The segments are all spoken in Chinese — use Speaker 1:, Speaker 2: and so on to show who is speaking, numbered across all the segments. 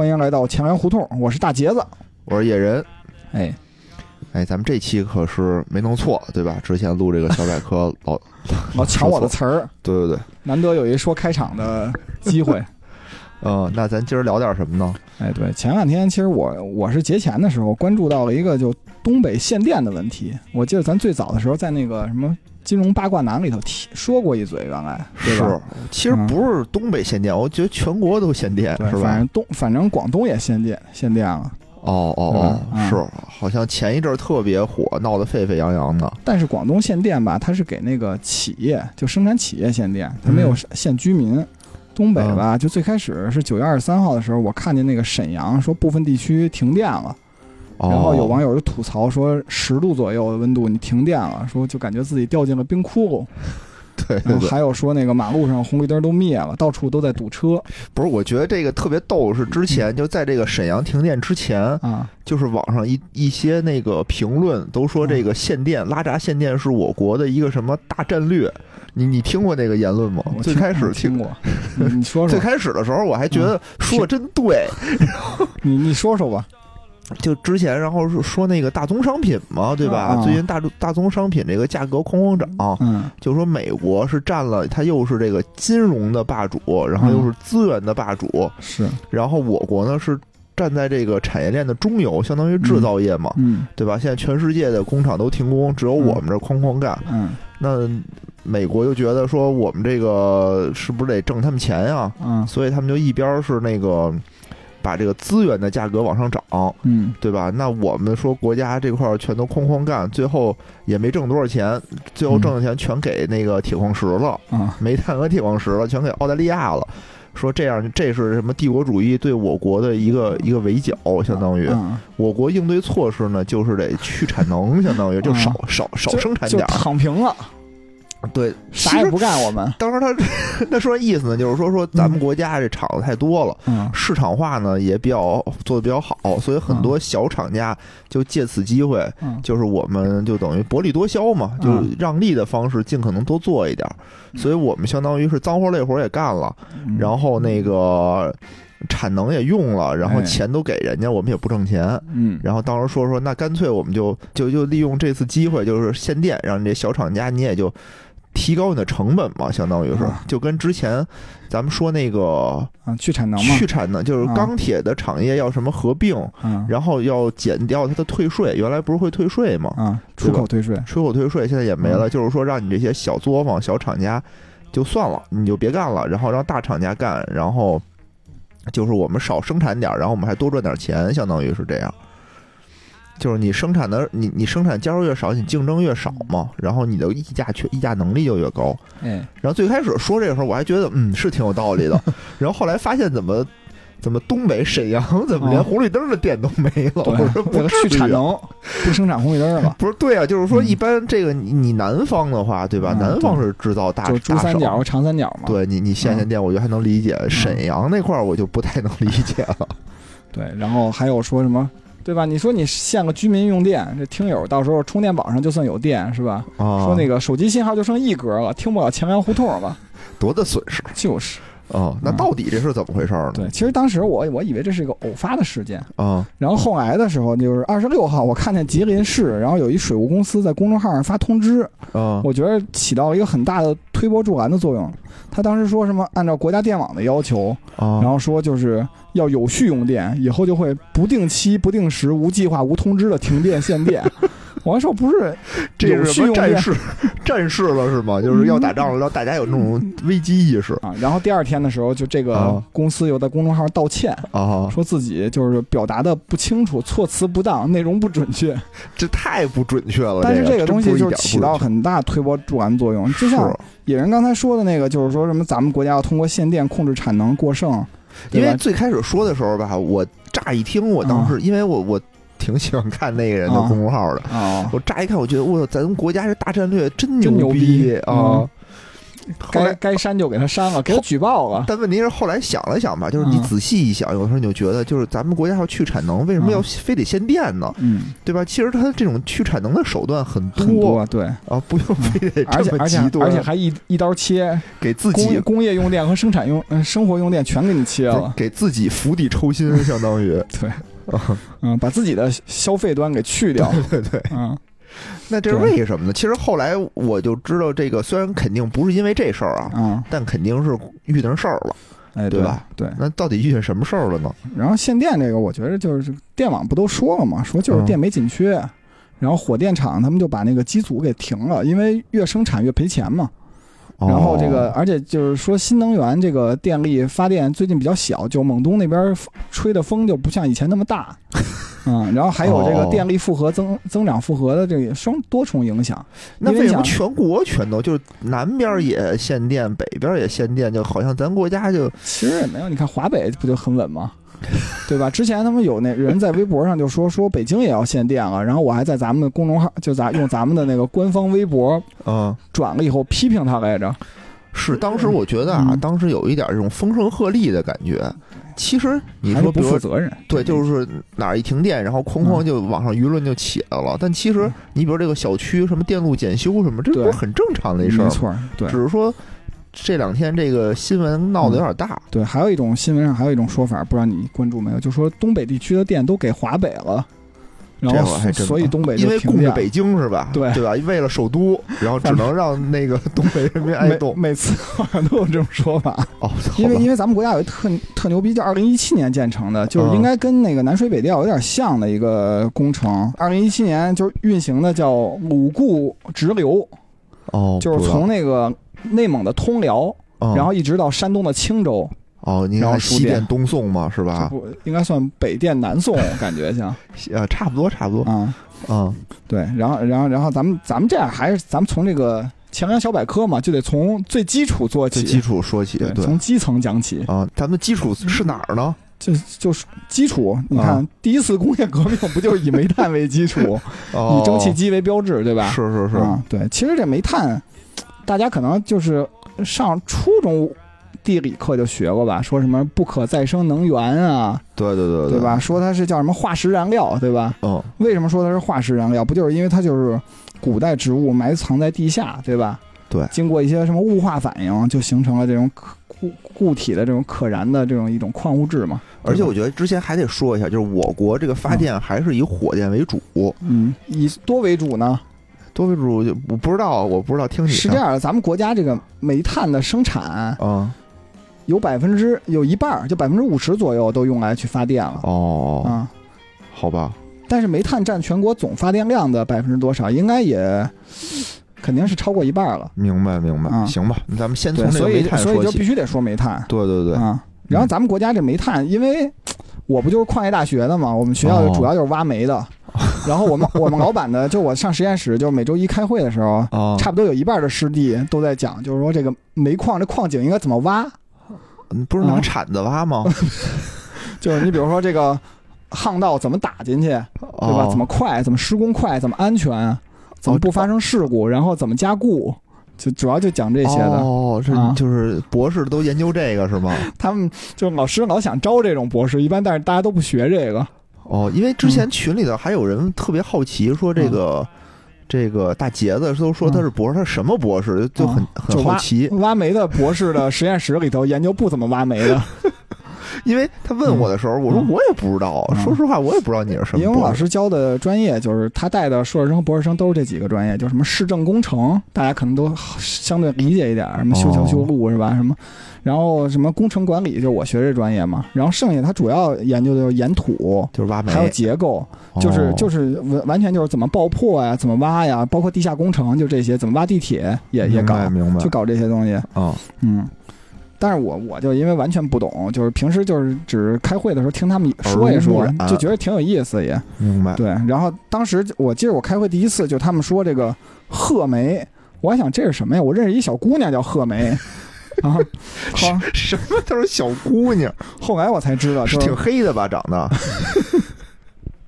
Speaker 1: 欢迎来到前粮胡同，我是大杰子。
Speaker 2: 我是野人，
Speaker 1: 哎，
Speaker 2: 哎，咱们这期可是没弄错，对吧？之前录这个小百科 老
Speaker 1: 老抢我的词儿，
Speaker 2: 对对对，
Speaker 1: 难得有一说开场的机会。
Speaker 2: 嗯，那咱今儿聊点什么呢？
Speaker 1: 哎，对，前两天其实我我是节前的时候关注到了一个就东北限电的问题。我记得咱最早的时候在那个什么金融八卦男里头提说过一嘴，原来对吧？
Speaker 2: 是，其实不是东北限电，我觉得全国都限电，
Speaker 1: 对，
Speaker 2: 是吧
Speaker 1: 反正？东反正广东也限电限电了，
Speaker 2: 哦哦哦，
Speaker 1: 嗯
Speaker 2: 是，好像前一阵儿特别火，闹得沸沸扬扬的。
Speaker 1: 但是广东限电吧，它是给那个企业就生产企业限电，它没有
Speaker 2: 嗯
Speaker 1: 限居民。东北吧，就最开始是九月二十三号的时候，我看见那个沈阳说部分地区停电了，
Speaker 2: 哦、
Speaker 1: 然后有网友就吐槽说十度左右的温度你停电了，说就感觉自己掉进了冰窟窿。
Speaker 2: 对对对，
Speaker 1: 然后还有说那个马路上红绿灯都灭了，到处都在堵车
Speaker 2: 不是，我觉得这个特别逗，是之前 就在这个沈阳停电之前，
Speaker 1: 啊。
Speaker 2: 就是网上一一些那个评论都说这个限电、拉闸限电是我国的一个什么大战略。你你听过那个言论吗？
Speaker 1: 我
Speaker 2: 最开始
Speaker 1: 我听，过，你你说 说，
Speaker 2: 最开始的时候我还觉得说的真对，
Speaker 1: 你你说说吧。
Speaker 2: 就之前然后是说那个大宗商品嘛，对吧？
Speaker 1: 啊
Speaker 2: 最近大大宗商品这个价格哐哐涨，
Speaker 1: 嗯
Speaker 2: 就说美国是占了它又是这个金融的霸主，然后又是资源的霸主，
Speaker 1: 是
Speaker 2: 然后我国呢是站在这个产业链的中游，相当于制造业嘛。
Speaker 1: 嗯
Speaker 2: 对吧？现在全世界的工厂都停工，只有我们这儿哐哐干。
Speaker 1: 嗯
Speaker 2: 那美国就觉得说我们这个是不是得挣他们钱呀？
Speaker 1: 嗯
Speaker 2: 所以他们就一边儿是那个把这个资源的价格往上涨，
Speaker 1: 嗯
Speaker 2: 对吧？那我们说国家这块儿全都哐哐干，最后也没挣多少钱，最后挣的钱全给那个铁矿石了，
Speaker 1: 啊
Speaker 2: 煤炭和铁矿石了，全给澳大利亚了。说这样，这是什么帝国主义对我国的一个一个围剿，相当于
Speaker 1: 嗯
Speaker 2: 我国应对措施呢，就是得去产能，相当于就少少少生产点儿。
Speaker 1: 躺平了，
Speaker 2: 对，
Speaker 1: 啥也不干。我们。
Speaker 2: 当时他 他说意思呢，就是说说咱们国家这厂子太多了，
Speaker 1: 嗯。
Speaker 2: 市场化呢也比较做的比较好，所以很多小厂家就借此机会，
Speaker 1: 嗯。
Speaker 2: 就是我们就等于薄利多销嘛，就
Speaker 1: 嗯。
Speaker 2: 让利的方式尽可能多做一点儿，所以我们相当于是脏活累活也干了，
Speaker 1: 嗯。
Speaker 2: 然后那个产能也用了，然后
Speaker 1: 哎。
Speaker 2: 钱都给人家，我们也不挣钱。
Speaker 1: 嗯。
Speaker 2: 然后当时说说，那干脆我们就就就利用这次机会，就是限电，让这小厂家你也就提高你的成本嘛，相当于是
Speaker 1: 啊，
Speaker 2: 就跟之前咱们说那个
Speaker 1: 啊去产能嘛。
Speaker 2: 去产能，就是
Speaker 1: 啊。
Speaker 2: 钢铁的产业要什么合并，
Speaker 1: 嗯
Speaker 2: 然后要减掉它的退税，原来不是会退税吗？
Speaker 1: 啊出口退税。
Speaker 2: 出口退税现在也没了，
Speaker 1: 嗯。
Speaker 2: 就是说让你这些小作坊、小厂家就算了，你就别干了，然后让大厂家干，然后就是我们少生产点儿，然后我们还多赚点钱，相当于是这样。就是你生产的，你你生产加入越少，你竞争越少嘛，然后你的议价权、议价能力就越高。
Speaker 1: 嗯
Speaker 2: 然后最开始说这个时候，我还觉得嗯是挺有道理的，然后后来发现怎么怎么东北沈阳怎么连
Speaker 1: 哦
Speaker 2: 红绿灯的店都没了？我说不
Speaker 1: 去产能不生产红绿灯了，
Speaker 2: 不是对啊，就是说
Speaker 1: 嗯
Speaker 2: 一般这个你你南方的话，对吧？
Speaker 1: 嗯
Speaker 2: 南方是制造大
Speaker 1: 就珠三角和长三角嘛。
Speaker 2: 对你你限限电，我觉得还能理解。沈阳那块儿我就不太能理解了。
Speaker 1: 对，然后还有说什么，对吧？你说你限个居民用电，这听友到时候充电宝上就算有电是吧？
Speaker 2: 啊，
Speaker 1: 说那个手机信号就剩一格了，听不了前面胡同了，
Speaker 2: 多大损失
Speaker 1: 就是。
Speaker 2: 啊？那
Speaker 1: 嗯
Speaker 2: 到底这是怎么回事儿呢？
Speaker 1: 对，其实当时我我以为这是一个偶发的事件，
Speaker 2: 啊
Speaker 1: 然后后来的时候就是二十六号，我看见吉林市，然后有一水务公司在公众号上发通知，
Speaker 2: 啊
Speaker 1: 我觉得起到了一个很大的推波助澜的作用。他当时说什么按照国家电网的要求，
Speaker 2: 啊！
Speaker 1: 然后说就是要有序用电，以后就会不定期、不定时、无计划、无通知的停电限电。我还说不是
Speaker 2: 这
Speaker 1: 有
Speaker 2: 是
Speaker 1: 序用电
Speaker 2: 什么战士？战士了是吗？就是要打仗了，让大家有那种危机意识
Speaker 1: 啊，然后第二天的时候，就这个
Speaker 2: 啊
Speaker 1: 公司又在公众号道歉，
Speaker 2: 啊！
Speaker 1: 说自己就是表达的不清楚、措辞不当、内容不准确。
Speaker 2: 这太不准确了。
Speaker 1: 但是
Speaker 2: 这
Speaker 1: 这个东西就是起到很大推波助澜作用，就像野人刚才说的那个，就是说什么咱们国家要通过限电控制产能过剩，
Speaker 2: 因为最开始说的时候吧，我乍一听，我当时因为我我挺喜欢看那个人的
Speaker 1: 啊。
Speaker 2: 公众号的，
Speaker 1: 啊，
Speaker 2: 我乍一看，我觉得我操，咱们国家这大战略真
Speaker 1: 真牛
Speaker 2: 逼
Speaker 1: 逼。
Speaker 2: 啊！
Speaker 1: 该该删就给他删了，给他举报了。
Speaker 2: 但问题是后来想了想吧，就是你
Speaker 1: 嗯。
Speaker 2: 仔细一想，有的时候你就觉得，就是咱们国家要去产能，为什么要
Speaker 1: 嗯
Speaker 2: 非得限电呢？
Speaker 1: 嗯，
Speaker 2: 对吧？其实它这种去产能的手段很多
Speaker 1: 很多对，
Speaker 2: 啊，不用非得这么
Speaker 1: 而且而且
Speaker 2: 极端，
Speaker 1: 而且还一一刀切，
Speaker 2: 给自己
Speaker 1: 工工业用电和生产用嗯生活用电全给你切了。
Speaker 2: 给自己釜底抽薪，相当于。
Speaker 1: 对，嗯，把自己的消费端给去掉。
Speaker 2: 对对。
Speaker 1: 嗯
Speaker 2: 那这是为什么呢？其实后来我就知道，这个虽然肯定不是因为这事儿啊，
Speaker 1: 嗯，
Speaker 2: 但肯定是遇到事儿了。
Speaker 1: 哎，
Speaker 2: 对吧？
Speaker 1: 对。
Speaker 2: 那到底遇见什么事儿了呢？
Speaker 1: 然后限电这个，我觉得就是电网不都说了嘛，说就是
Speaker 2: 嗯
Speaker 1: 电没紧缺，然后火电厂他们就把那个机组给停了，因为越生产越赔钱嘛。然后这个，
Speaker 2: 哦
Speaker 1: 而且就是说新能源这个电力发电最近比较小，就蒙东那边吹的风就不像以前那么大，嗯，然后还有这个
Speaker 2: 哦
Speaker 1: 电力负荷增增长负荷的这个双多重影响。
Speaker 2: 那为什么全国全都就是南边也限电，北边也限电，就好像咱国家就
Speaker 1: 其实也没有，你看华北不就很稳吗？对吧？之前他们有那人在微博上就说说北京也要限电了，然后我还在咱们的公众号就咱用咱们的那个官方微博
Speaker 2: 嗯。
Speaker 1: 转了以后批评他来着。
Speaker 2: 是，当时我觉得啊，
Speaker 1: 嗯
Speaker 2: 当时有一点这种风声鹤唳的感觉。其实你说，
Speaker 1: 不负责任。
Speaker 2: 对，就是哪儿一停电，然后哐哐
Speaker 1: 嗯
Speaker 2: 就网上舆论就起来了。但其实你比如这个小区什么电路检修什么，这不是很正常的一事儿？
Speaker 1: 没错，对
Speaker 2: 只是说这两天这个新闻闹得有点大。
Speaker 1: 对。还有一种新闻上还有一种说法，不知道你关注没有，就说东北地区的电都给华北了，然后所以东北
Speaker 2: 因为。供着北京是吧？
Speaker 1: 对
Speaker 2: 对吧？为了首都，然后只能让那个东北人民挨冻。
Speaker 1: 每次好像都有这种说法，
Speaker 2: 哦，
Speaker 1: 因为因为咱们国家有一特特牛逼，叫二零一七年建成的，就是
Speaker 2: 嗯
Speaker 1: 应该跟那个南水北调有点像的一个工程。二零一七年就是运行的叫鲁固直流，
Speaker 2: 哦，
Speaker 1: 就是从那个内蒙的通辽，
Speaker 2: 嗯
Speaker 1: 然后一直到山东的青州，
Speaker 2: 哦，你
Speaker 1: 然后
Speaker 2: 看西电东送嘛，是吧？
Speaker 1: 不应该算北电南送，感觉像
Speaker 2: 呃，差不多，差不多。
Speaker 1: 啊。
Speaker 2: 嗯，
Speaker 1: 对，然后然后然后咱们咱们这样还是咱们从这个强阳小百科嘛，就得从最基础做起，
Speaker 2: 最基础说起，
Speaker 1: 对，
Speaker 2: 对
Speaker 1: 从基层讲起。
Speaker 2: 啊，咱们基础是哪儿呢？
Speaker 1: 就就是基础，你看、
Speaker 2: 啊
Speaker 1: 第一次工业革命不就是以煤炭为基础，
Speaker 2: 哦
Speaker 1: 以蒸汽机为标志，对吧？
Speaker 2: 是是是，
Speaker 1: 啊，对。其实这煤炭，大家可能就是上初中地理课就学过吧，说什么不可再生能源啊，
Speaker 2: 对对对
Speaker 1: 对？吧？说它是叫什么化石燃料，对吧？
Speaker 2: 嗯，
Speaker 1: 为什么说它是化石燃料？不就是因为它就是古代植物埋藏在地下，对吧？
Speaker 2: 对
Speaker 1: 经过一些什么雾化反应，就形成了这种可固固体的这种可燃的这种一种矿物质嘛。
Speaker 2: 而且我觉得之前还得说一下，就是我国这个发电还是以火电为主，
Speaker 1: 嗯，以多为主呢？
Speaker 2: 多为主就我不知道，我不知道听你
Speaker 1: 是这样的，咱们国家这个煤炭的生产
Speaker 2: 嗯，
Speaker 1: 有百分之有一半儿，就百分之五十左右都用来去发电了
Speaker 2: 哦，
Speaker 1: 啊。
Speaker 2: 好吧，
Speaker 1: 但是煤炭占全国总发电量的百分之多少？应该也肯定是超过一半了。
Speaker 2: 明白明白，
Speaker 1: 啊
Speaker 2: 行吧，咱们先从个煤炭
Speaker 1: 所以所以
Speaker 2: 说起，
Speaker 1: 就必须得说煤炭
Speaker 2: 对对对，
Speaker 1: 啊。然后咱们国家这煤炭，因为我不就是矿业大学的嘛，我们学校
Speaker 2: 哦
Speaker 1: 主要就是挖煤的。然后我们我们老板呢，就我上实验室，就每周一开会的时候，
Speaker 2: 啊，
Speaker 1: 差不多有一半的师弟都在讲，就是说这个煤矿这矿井应该怎么挖。
Speaker 2: 嗯不是拿
Speaker 1: 啊
Speaker 2: 铲子挖吗？
Speaker 1: 就是你比如说这个巷道怎么打进去，对吧？
Speaker 2: 哦
Speaker 1: 怎么快，怎么施工快，怎么安全，怎么不发生事故，然后怎么加固，就主要就讲这些的。
Speaker 2: 哦，这
Speaker 1: 啊
Speaker 2: 就是博士都研究这个是吗？
Speaker 1: 他们就老师老想招这种博士，一般但是大家都不学这个。
Speaker 2: 哦，因为之
Speaker 1: 嗯。
Speaker 2: 前群里头还有人特别好奇，说这个、这个大杰子都说他是博士，他什么博士？就就很、
Speaker 1: 嗯
Speaker 2: 很好奇，
Speaker 1: 挖煤的博士的实验室里头研究不怎么挖煤的，
Speaker 2: 因为他问我的时候，我说
Speaker 1: 嗯
Speaker 2: 我也不知道，
Speaker 1: 嗯
Speaker 2: 说实话我也不知道你是什么因为。
Speaker 1: 老师教的专业就是他带的硕士生、博士生都是这几个专业，就什么市政工程，大家可能都相对理解一点，什么修桥修路是吧？什么，然后什么工程管理，就是我学这专业嘛。然后剩下他主要研究的就是岩土，
Speaker 2: 就是挖煤，
Speaker 1: 还有结构，就是就是是完完全就是怎么爆破呀，怎么挖呀，包括地下工程，就这些，怎么挖地铁也也搞，
Speaker 2: 明白
Speaker 1: 就搞这些东西。
Speaker 2: 啊
Speaker 1: 嗯，但是我我就因为完全不懂，就是平时就是只开会的时候听他们说一说就觉得挺有意思也。
Speaker 2: 明白。
Speaker 1: 对，然后当时我记得我开会第一次，就他们说这个贺梅，我还想这是什么呀？我认识一小姑娘叫贺梅。啊，后
Speaker 2: 什么都是小姑娘，
Speaker 1: 后来我才知道，
Speaker 2: 是
Speaker 1: 是
Speaker 2: 挺黑的吧？长得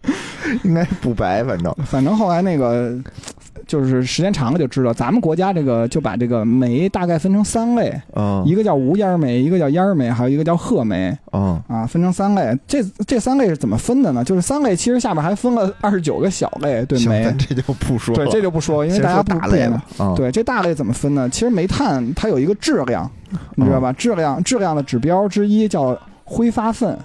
Speaker 2: 应该不白，反正
Speaker 1: 反正后来那个就是时间长了就知道，咱们国家这个就把这个煤大概分成三类，
Speaker 2: 嗯
Speaker 1: 一个叫无烟煤，一个叫烟煤，还有一个叫褐煤
Speaker 2: 嗯
Speaker 1: 啊，分成三类。这这三类是怎么分的呢？就是三类其实下边还分了二十九个小类，对，煤。
Speaker 2: 这就不说了，
Speaker 1: 对，这就不说，因为大家不
Speaker 2: 大类
Speaker 1: 不懂
Speaker 2: 吧啊，
Speaker 1: 对，这大类怎么分呢？其实煤炭它有一个质量，你知道吧？质量质量的指标之一叫挥发分。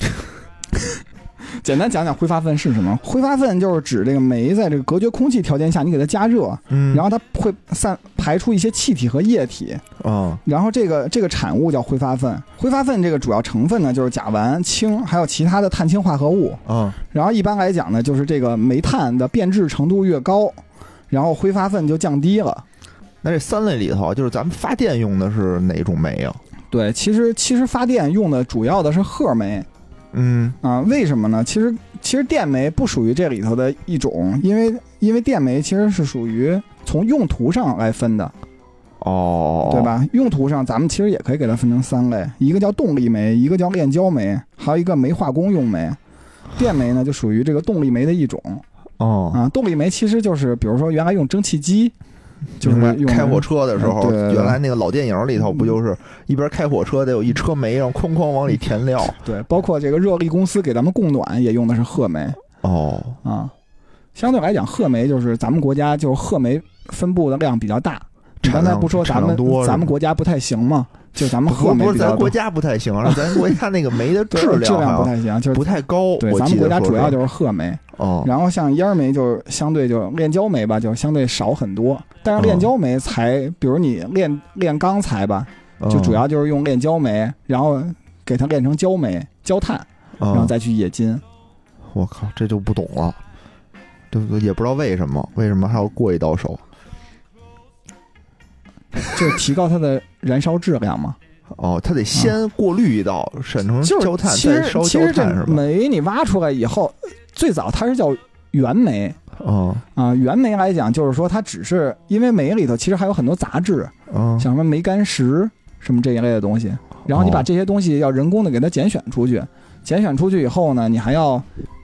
Speaker 1: 简单讲讲挥发分是什么？挥发分就是指这个煤在这个隔绝空气条件下，你给它加热，
Speaker 2: 嗯，
Speaker 1: 然后它会散排出一些气体和液体，
Speaker 2: 啊
Speaker 1: 然后这个这个产物叫挥发分。挥发分这个主要成分呢就是甲烷、氢，还有其他的碳氢化合物。
Speaker 2: 啊
Speaker 1: 然后一般来讲呢，就是这个煤炭的变质程度越高，然后挥发分就降低了。
Speaker 2: 那这三类里头，就是咱们发电用的是哪种煤啊？
Speaker 1: 对，其实其实发电用的主要的是褐煤
Speaker 2: 嗯
Speaker 1: 啊，为什么呢？其实其实电煤不属于这里头的一种，因为因为电煤其实是属于从用途上来分的，
Speaker 2: 哦，
Speaker 1: 对？吧？用途上咱们其实也可以给它分成三类，一个叫动力煤，一个叫炼焦煤，还有一个煤化工用煤。电煤呢就属于这个动力煤的一种
Speaker 2: 哦，
Speaker 1: 啊，动力煤其实就是比如说原来用蒸汽机，就是
Speaker 2: 开火车的时候，原来那个老电影里头不就是一边开火车得有一车煤，然后哐哐往里填料。
Speaker 1: 对，包括这个热力公司给咱们供暖也用的是褐煤。
Speaker 2: 哦，
Speaker 1: 啊，相对来讲，褐煤就是咱们国家就是褐煤分布的量比较大。你刚才不说咱们咱们国家不太行吗？就咱们
Speaker 2: 不不是咱国家不太行，是咱国家那个煤的 质
Speaker 1: 量
Speaker 2: 质量
Speaker 1: 不太行，就是
Speaker 2: 不太高。
Speaker 1: 对咱们国家主要就是褐煤，
Speaker 2: 哦
Speaker 1: 然后像烟煤就相对就炼焦煤吧，就相对少很多。但是炼
Speaker 2: 哦
Speaker 1: 焦煤才，比如你炼炼钢材吧，就主要就是用炼焦煤，然后给它炼成焦煤、焦炭，
Speaker 2: 嗯，
Speaker 1: 然后再去冶金。
Speaker 2: 我靠，这就不懂了，对不对？也不知道为什么，为什么还要过一道手？
Speaker 1: 就是提高它的燃烧质量嘛。
Speaker 2: 哦，它得先过滤一道，审成
Speaker 1: 就是
Speaker 2: 焦炭，
Speaker 1: 其
Speaker 2: 再烧焦炭是吧？
Speaker 1: 煤你挖出来以后，最早它是叫原煤
Speaker 2: 哦
Speaker 1: 啊。原煤来讲，就是说它只是因为煤里头其实还有很多杂质，
Speaker 2: 嗯，
Speaker 1: 像什么煤矸石什么这一类的东西。然后你把
Speaker 2: 哦
Speaker 1: 这些东西要人工的给它拣选出去，拣选出去以后呢，你还要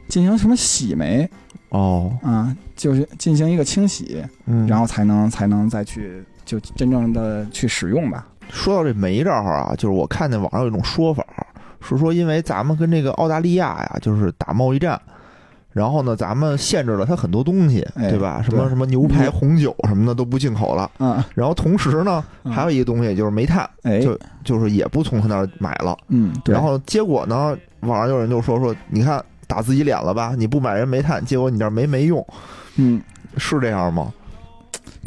Speaker 1: 进行什么洗煤
Speaker 2: 哦，
Speaker 1: 啊，就是进行一个清洗，
Speaker 2: 嗯，
Speaker 1: 然后才能才能再去就真正的去使用吧。
Speaker 2: 说到这煤这儿啊，就是我看见网上有一种说法，是说因为咱们跟这个澳大利亚呀，就是打贸易战，然后呢，咱们限制了它很多东西，
Speaker 1: 哎
Speaker 2: 对吧？什么什么牛排、红酒什么的都不进口了。
Speaker 1: 嗯，
Speaker 2: 然后同时呢，
Speaker 1: 嗯
Speaker 2: 还有一个东西就是煤炭，
Speaker 1: 哎，
Speaker 2: 就就是也不从他那儿买了。
Speaker 1: 嗯，
Speaker 2: 然后结果呢，网上有人就说说，你看打自己脸了吧？你不买人煤炭，结果你这儿煤没用，
Speaker 1: 嗯。
Speaker 2: 是这样吗？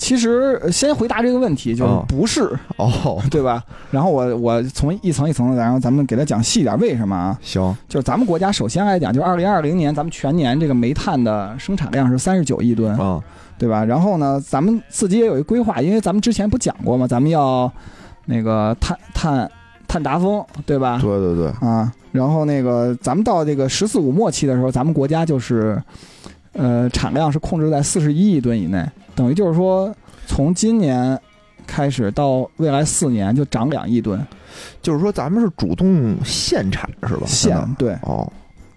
Speaker 1: 其实呃先回答这个问题，就是
Speaker 2: 哦
Speaker 1: 不是，
Speaker 2: 哦，
Speaker 1: 对吧？然后我我从一层一层的，然后咱们给他讲细点，为什么啊？
Speaker 2: 行，
Speaker 1: 就是咱们国家首先来讲，就二零二零年咱们全年这个煤炭的生产量是三十九亿吨，
Speaker 2: 啊，
Speaker 1: 对吧？然后呢，咱们自己也有一规划，因为咱们之前不讲过吗？咱们要那个碳碳碳达峰，对吧？
Speaker 2: 对对对，
Speaker 1: 啊，然后那个咱们到这个“十四五”末期的时候，咱们国家就是，呃，产量是控制在四十一亿吨以内，等于就是说，从今年开始到未来四年就涨两亿吨，
Speaker 2: 就是说咱们是主动限产是吧？
Speaker 1: 现
Speaker 2: 相当于
Speaker 1: 对
Speaker 2: 哦，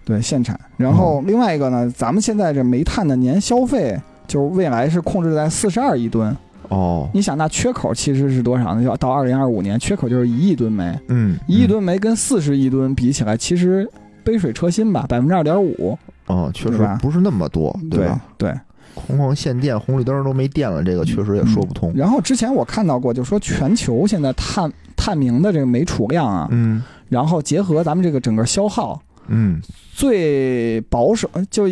Speaker 1: 对限产。然后另外一个呢，咱们现在这煤炭的年消费，就是未来是控制在四十二亿吨。
Speaker 2: 哦，
Speaker 1: 你想，那缺口其实是多少呢？要到二零二五年，缺口就是一亿吨煤，
Speaker 2: 嗯，
Speaker 1: 一亿吨煤跟四十亿吨比起来，其实杯水车薪吧，百分之二点五。
Speaker 2: 哦，确实不是那么多，
Speaker 1: 对
Speaker 2: 吧？
Speaker 1: 对。
Speaker 2: 哐哐限电，红绿灯都没电了，这个确实也说不通。
Speaker 1: 然后之前我看到过，就说全球现在探探明的这个煤储量啊，
Speaker 2: 嗯。
Speaker 1: 然后结合咱们这个整个消耗，
Speaker 2: 嗯，
Speaker 1: 最保守就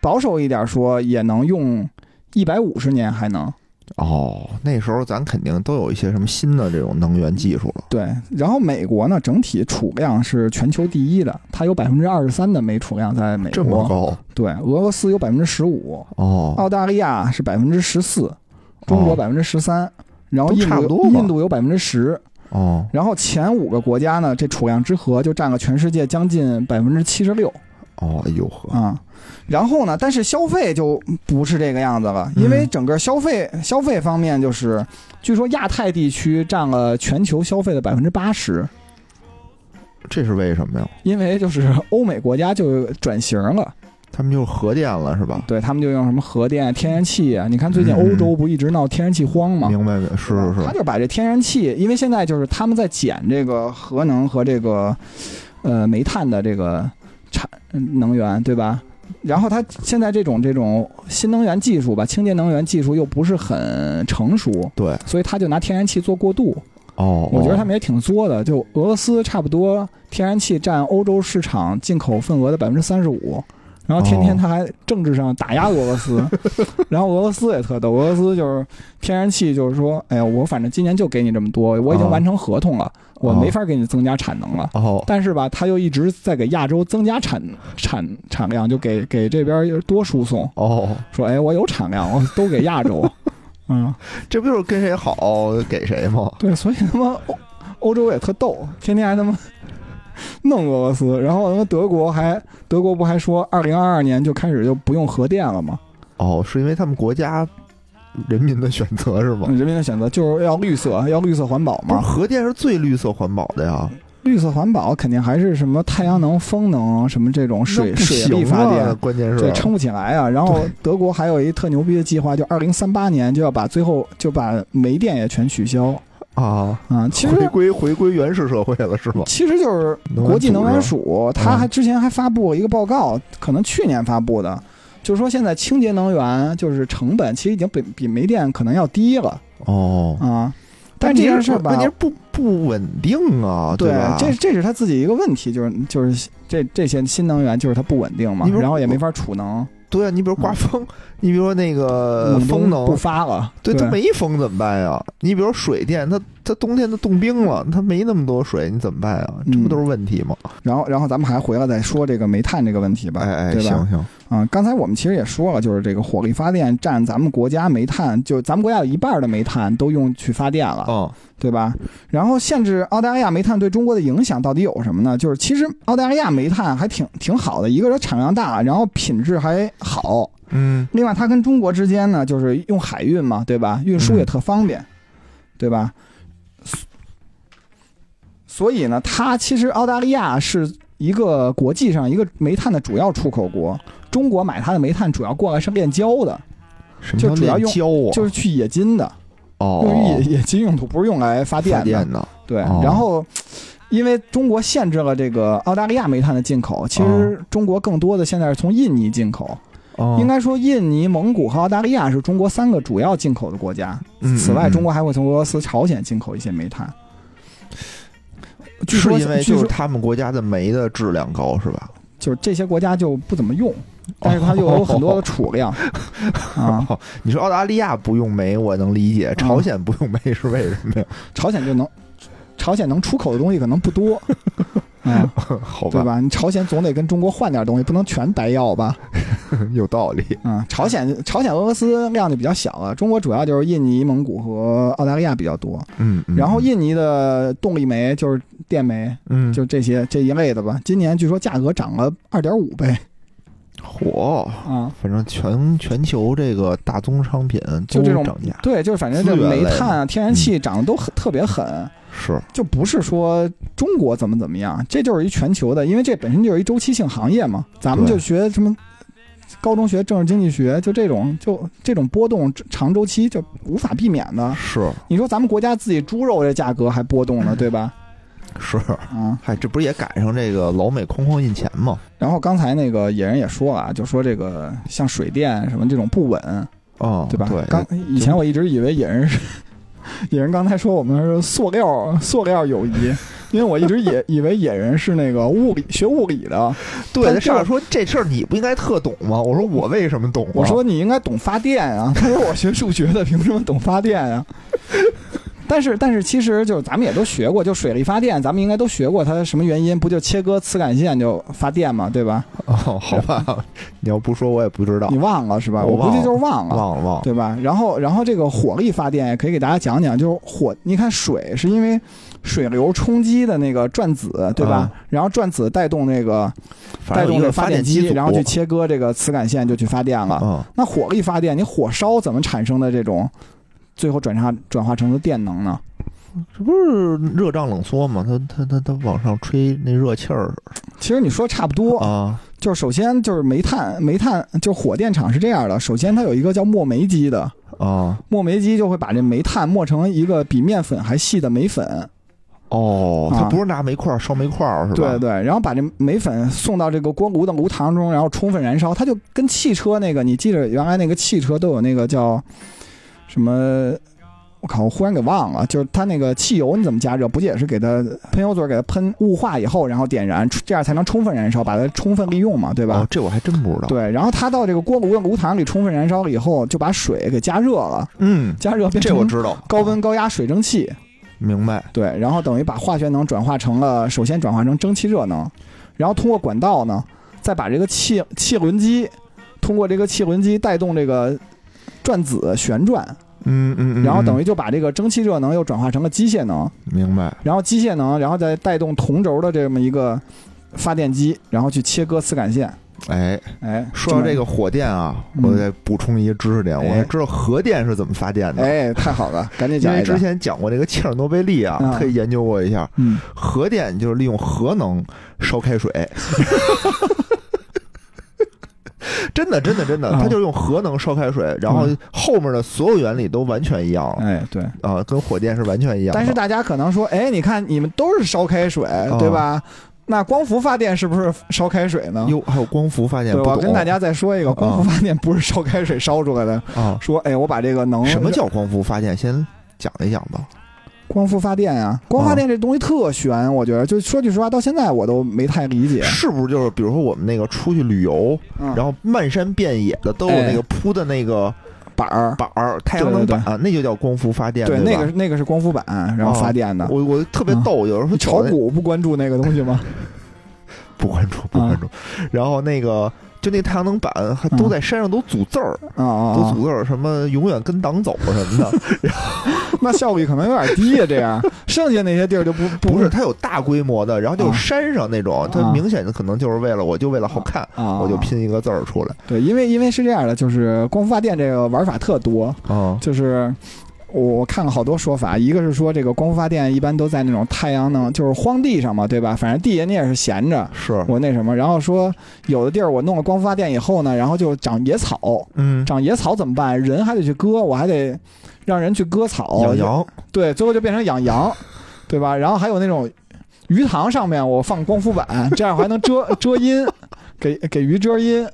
Speaker 1: 保守一点说，也能用一百五十年还能
Speaker 2: 哦，那时候咱肯定都有一些什么新的这种能源技术了。
Speaker 1: 对。然后美国呢，整体储量是全球第一的，它有百分之二十三的煤储量在美国
Speaker 2: 这么
Speaker 1: 国，
Speaker 2: 高
Speaker 1: 对，俄罗斯有百分之十五，
Speaker 2: 哦，
Speaker 1: 澳大利亚是百分之十四，中国百分之十三，然后印度印度有百分之十。
Speaker 2: 哦
Speaker 1: 然后前五个国家呢，这储量之和就占了全世界将近百分之七十六
Speaker 2: 哦，哎呦呵，
Speaker 1: 啊。然后呢，但是消费就不是这个样子了，因为整个消费消费方面，就是据说亚太地区占了全球消费的百分之八十，
Speaker 2: 这是为什么呀？
Speaker 1: 因为就是欧美国家就转型了，
Speaker 2: 他们就核电了是吧？
Speaker 1: 对他们就用什么核电、天然气啊。你看最近
Speaker 2: 嗯
Speaker 1: 欧洲不一直闹天然气荒吗？
Speaker 2: 明白明白，是是是，
Speaker 1: 他就把这天然气，因为现在就是他们在减这个核能和这个呃煤炭的这个产嗯能源，对吧？然后它现在这种这种新能源技术吧，清洁能源技术又不是很成熟，
Speaker 2: 对
Speaker 1: 所以他就拿天然气做过渡。
Speaker 2: 哦，
Speaker 1: 我觉得他们也挺作的，就俄罗斯差不多天然气占欧洲市场进口份额的百分之三十五，然后天天他还政治上打压俄罗斯，然后俄罗斯也特逗，俄罗斯就是天然气就是说，哎呀，我反正今年就给你这么多，我已经
Speaker 2: 哦
Speaker 1: 完成合同了，我没法给你增加产能了。
Speaker 2: 哦
Speaker 1: 但是吧，他又一直在给亚洲增加产产产量，就给给这边多输送，
Speaker 2: 哦，
Speaker 1: 说哎，我有产量，我都给亚洲。嗯，
Speaker 2: 这不就是跟谁好给谁吗？
Speaker 1: 对，所以他妈欧欧洲也特逗，天天还他妈 弄俄罗斯，然后他妈德国还德国不还说二零二二年就开始就不用核电了吗？
Speaker 2: 哦，是因为他们国家人民的选择是吗？
Speaker 1: 人民的选择就是要绿色，要绿色环保嘛。
Speaker 2: 核电是最绿色环保的呀，
Speaker 1: 绿色环保肯定还是什么太阳能、风能什么这种水水力发电，
Speaker 2: 关键是
Speaker 1: 对撑不起来啊。然后德国还有一特牛逼的计划，就二零三八年就要把最后就把煤电也全取消
Speaker 2: 啊，
Speaker 1: 啊。其
Speaker 2: 回
Speaker 1: 实
Speaker 2: 归回归原始社会了是吗？
Speaker 1: 其实就是国际能源署，它
Speaker 2: 嗯
Speaker 1: 还之前还发布了一个报告，可能去年发布的，就是说现在清洁能源就是成本其实已经比比煤电可能要低了
Speaker 2: 哦，
Speaker 1: 啊。但这件事儿吧
Speaker 2: 问题，是不不稳定啊，
Speaker 1: 对
Speaker 2: 吧？
Speaker 1: 这这是他自己一个问题，就是就是这这些新能源就是它不稳定嘛然后也没法储能，
Speaker 2: 对啊，你比如刮风，你比如说那个风能
Speaker 1: 不，发了，
Speaker 2: 对，
Speaker 1: 对
Speaker 2: 它没风怎么办呀？你比如说水电，它它冬天都冻冰了，它没那么多水，你怎么办啊？这不
Speaker 1: 嗯
Speaker 2: 都是问题吗？
Speaker 1: 然后然后咱们还回来再说这个煤炭这个问题吧，
Speaker 2: 哎哎，
Speaker 1: 对吧？
Speaker 2: 行行，
Speaker 1: 啊，刚才我们其实也说了，就是这个火力发电占咱们国家煤炭，就咱们国家有一半的煤炭都用去发电了，
Speaker 2: 哦，
Speaker 1: 对吧？然后限制澳大利亚煤炭对中国的影响到底有什么呢？就是其实澳大利亚煤炭还挺挺好的，一个是产量大，然后品质还好，
Speaker 2: 嗯
Speaker 1: 另外它跟中国之间呢，就是用海运嘛，对吧？运输也特方便，对吧？所以呢，它其实澳大利亚是一个国际上一个煤炭的主要出口国。中国买它的煤炭主要过来是炼焦的，
Speaker 2: 什么叫
Speaker 1: 就主要用
Speaker 2: 炼焦啊？
Speaker 1: 就是去冶金的，
Speaker 2: 哦，
Speaker 1: 用于冶冶金用途，不是用来发电的。
Speaker 2: 发电的，
Speaker 1: 对，
Speaker 2: 哦
Speaker 1: 然后因为中国限制了这个澳大利亚煤炭的进口，其实中国更多的现在是从印尼进口。
Speaker 2: 哦
Speaker 1: 应该说，印尼、蒙古和澳大利亚是中国三个主要进口的国家。
Speaker 2: 嗯
Speaker 1: 此外，
Speaker 2: 嗯
Speaker 1: 中国还会从俄罗斯、朝鲜进口一些煤炭。据
Speaker 2: 是
Speaker 1: 说，
Speaker 2: 因为就是他们国家的煤的质量高是吧？
Speaker 1: 就是这些国家就不怎么用，但是它又有很多的储量啊。
Speaker 2: 哦，你说澳大利亚不用煤，我能理解，
Speaker 1: 嗯
Speaker 2: 朝鲜不用煤是为什么呀？
Speaker 1: 朝鲜就能，朝鲜能出口的东西可能不多，嗯，
Speaker 2: 好吧，
Speaker 1: 对吧？你朝鲜总得跟中国换点东西，不能全白要吧？
Speaker 2: 有道理。
Speaker 1: 嗯，朝鲜、朝鲜、俄罗斯量就比较小了，中国主要就是印尼、蒙古和澳大利亚比较多。
Speaker 2: 嗯，嗯
Speaker 1: 然后印尼的动力煤就是电煤，
Speaker 2: 嗯，
Speaker 1: 就这些这一类的吧。今年据说价格涨了二点五倍
Speaker 2: 火，
Speaker 1: 啊，
Speaker 2: 反正全全球这个大宗商品
Speaker 1: 就这种
Speaker 2: 涨价，
Speaker 1: 对，就是反正这煤炭啊、天然气涨得都很特别狠，
Speaker 2: 是
Speaker 1: 就不是说中国怎么怎么样，这就是一全球的，因为这本身就是一周期性行业嘛。咱们就学什么高中学政治经济学，就这种就这种波动长周期就无法避免的。
Speaker 2: 是
Speaker 1: 你说咱们国家自己猪肉这价格还波动呢，对吧？
Speaker 2: 是，
Speaker 1: 啊，
Speaker 2: 嗨，这不是也赶上这个老美哐哐印钱吗？
Speaker 1: 然后刚才那个野人也说了啊，就说这个像水电什么这种不稳，
Speaker 2: 哦，
Speaker 1: 对吧？
Speaker 2: 对，
Speaker 1: 刚以前我一直以为野人是野人刚才说我们是塑料塑料友谊，因为我一直也以为野人是那个物理学物理的，
Speaker 2: 对，
Speaker 1: 但就
Speaker 2: 他上来说这事儿你不应该特懂吗？我说我为什么懂啊？
Speaker 1: 我说你应该懂发电啊，他说我学数学的，凭什么懂发电啊？但是但是其实就是咱们也都学过，就水力发电，咱们应该都学过，它什么原因？不就切割磁感线就发电嘛，对吧？
Speaker 2: 哦，好吧，你要不说我也不知道
Speaker 1: 你，忘了是吧？
Speaker 2: 我
Speaker 1: 我估计就是忘了。
Speaker 2: 忘了忘了，
Speaker 1: 对吧？然后，然后这个火力发电也可以给大家讲讲，就是火，你看水是因为水流冲击的那个转子，对吧？然后转子带动那个带动这
Speaker 2: 个
Speaker 1: 发，
Speaker 2: 电机
Speaker 1: 然后去切割这个磁感线，就去发电了。
Speaker 2: 嗯，
Speaker 1: 那火力发电，你火烧怎么产生的这种最后转化转化成的电能呢？
Speaker 2: 这不是热胀冷缩吗？它它它它往上吹那热气儿
Speaker 1: 其实你说差不多，
Speaker 2: 啊，
Speaker 1: 就是首先就是煤炭，煤炭就火电厂是这样的，首先它有一个叫磨煤机的，
Speaker 2: 啊，
Speaker 1: 磨煤机就会把这煤炭磨成一个比面粉还细的煤粉，
Speaker 2: 哦，
Speaker 1: 啊
Speaker 2: 它不是拿煤块儿烧煤块儿是吧？
Speaker 1: 对对，然后把这煤粉送到这个锅炉的炉膛中，然后充分燃烧，它就跟汽车那个，你记着原来那个汽车都有那个叫什么？我靠，我忽然给忘了，就是它那个汽油你怎么加热？不也是给它喷油嘴给它喷雾化以后，然后点燃，这样才能充分燃烧，把它充分利用嘛，对吧？
Speaker 2: 哦，这我还真不知道。，
Speaker 1: 对，然后它到这个锅炉的炉膛里充分燃烧了以后，就把水给加热了，
Speaker 2: 嗯，
Speaker 1: 加热变成
Speaker 2: 这我知道。
Speaker 1: 高温高压水蒸气。
Speaker 2: 明白。
Speaker 1: 对，然后等于把化学能转化成了，首先转化成蒸汽热能，然后通过管道呢，再把这个气气轮机，通过这个气轮机带动这个转子旋转，
Speaker 2: 嗯嗯嗯，
Speaker 1: 然后等
Speaker 2: 于
Speaker 1: 于就把这个蒸汽热能又转化成了机械能，
Speaker 2: 明白。
Speaker 1: 然后机械能，然后再带动同轴的这么一个发电机，然后去切割磁感线。
Speaker 2: 哎，
Speaker 1: 哎，
Speaker 2: 说到这个火电啊，
Speaker 1: 嗯
Speaker 2: 我再补充一些知识点，我
Speaker 1: 哎
Speaker 2: 还知道核电是怎么发电的。
Speaker 1: 哎，太好了，赶紧讲一讲。
Speaker 2: 为之前讲过这个切尔诺贝利啊，
Speaker 1: 啊
Speaker 2: 特意研究过一下，
Speaker 1: 嗯，
Speaker 2: 核电就是利用核能烧开水。真的，真的，真的，
Speaker 1: 啊
Speaker 2: 它就是用核能烧开水，然后
Speaker 1: 嗯
Speaker 2: 后面的所有原理都完全一样
Speaker 1: 哎，对。
Speaker 2: 啊，跟火电是完全一样。
Speaker 1: 但是大家可能说，哎，你看你们都是烧开水，
Speaker 2: 啊
Speaker 1: 对吧？那光伏发电是不是烧开水呢？
Speaker 2: 哟，还有光伏发电，
Speaker 1: 我跟大家再说一个，光伏发电不是烧开水烧出来的。
Speaker 2: 啊，
Speaker 1: 说，哎，我把这个能
Speaker 2: 什么叫光伏发电？先讲一讲吧。
Speaker 1: 光伏发电啊？光伏发电这东西特悬，我觉得，就说句实话，到现在我都没太理解。
Speaker 2: 是不是就是比如说我们那个出去旅游，
Speaker 1: 嗯，
Speaker 2: 然后漫山遍野的都有那个铺的那个
Speaker 1: 板儿，
Speaker 2: 板儿，太阳能板，那就叫光伏发电，
Speaker 1: 对，
Speaker 2: 吧
Speaker 1: 那个是那个是光伏板，然后发电的。
Speaker 2: 我我特别逗，有人说
Speaker 1: 你炒
Speaker 2: 走那
Speaker 1: 股不关注那个东西吗？
Speaker 2: 不关注不关注，然后那个就那太阳能板还都在山上都组字儿，
Speaker 1: 啊！
Speaker 2: 都组字儿，什么永远跟党走什么的
Speaker 1: 那效率可能有点低呀，这样，剩下那些地儿就不
Speaker 2: 不是它有大规模的，然后就山上那种，它
Speaker 1: 啊。
Speaker 2: 明显的可能就是为了我就为了好看，
Speaker 1: 啊，
Speaker 2: 我就拼一个字儿出来，
Speaker 1: 对，因为因为是这样的，就是光伏发电这个玩法特多，
Speaker 2: 啊。
Speaker 1: 就是我看了好多说法，一个是说这个光伏发电一般都在那种太阳能，就是荒地上嘛，对吧？反正地下你也是闲着，
Speaker 2: 是，
Speaker 1: 我那什么，然后说有的地儿我弄了光伏发电以后呢，然后就长野草，
Speaker 2: 嗯，
Speaker 1: 长野草怎么办？人还得去割，我还得让人去割草，
Speaker 2: 养羊，
Speaker 1: 对，最后就变成养羊，对吧？然后还有那种鱼塘上面我放光伏板，这样还能遮遮阴，给给鱼遮阴。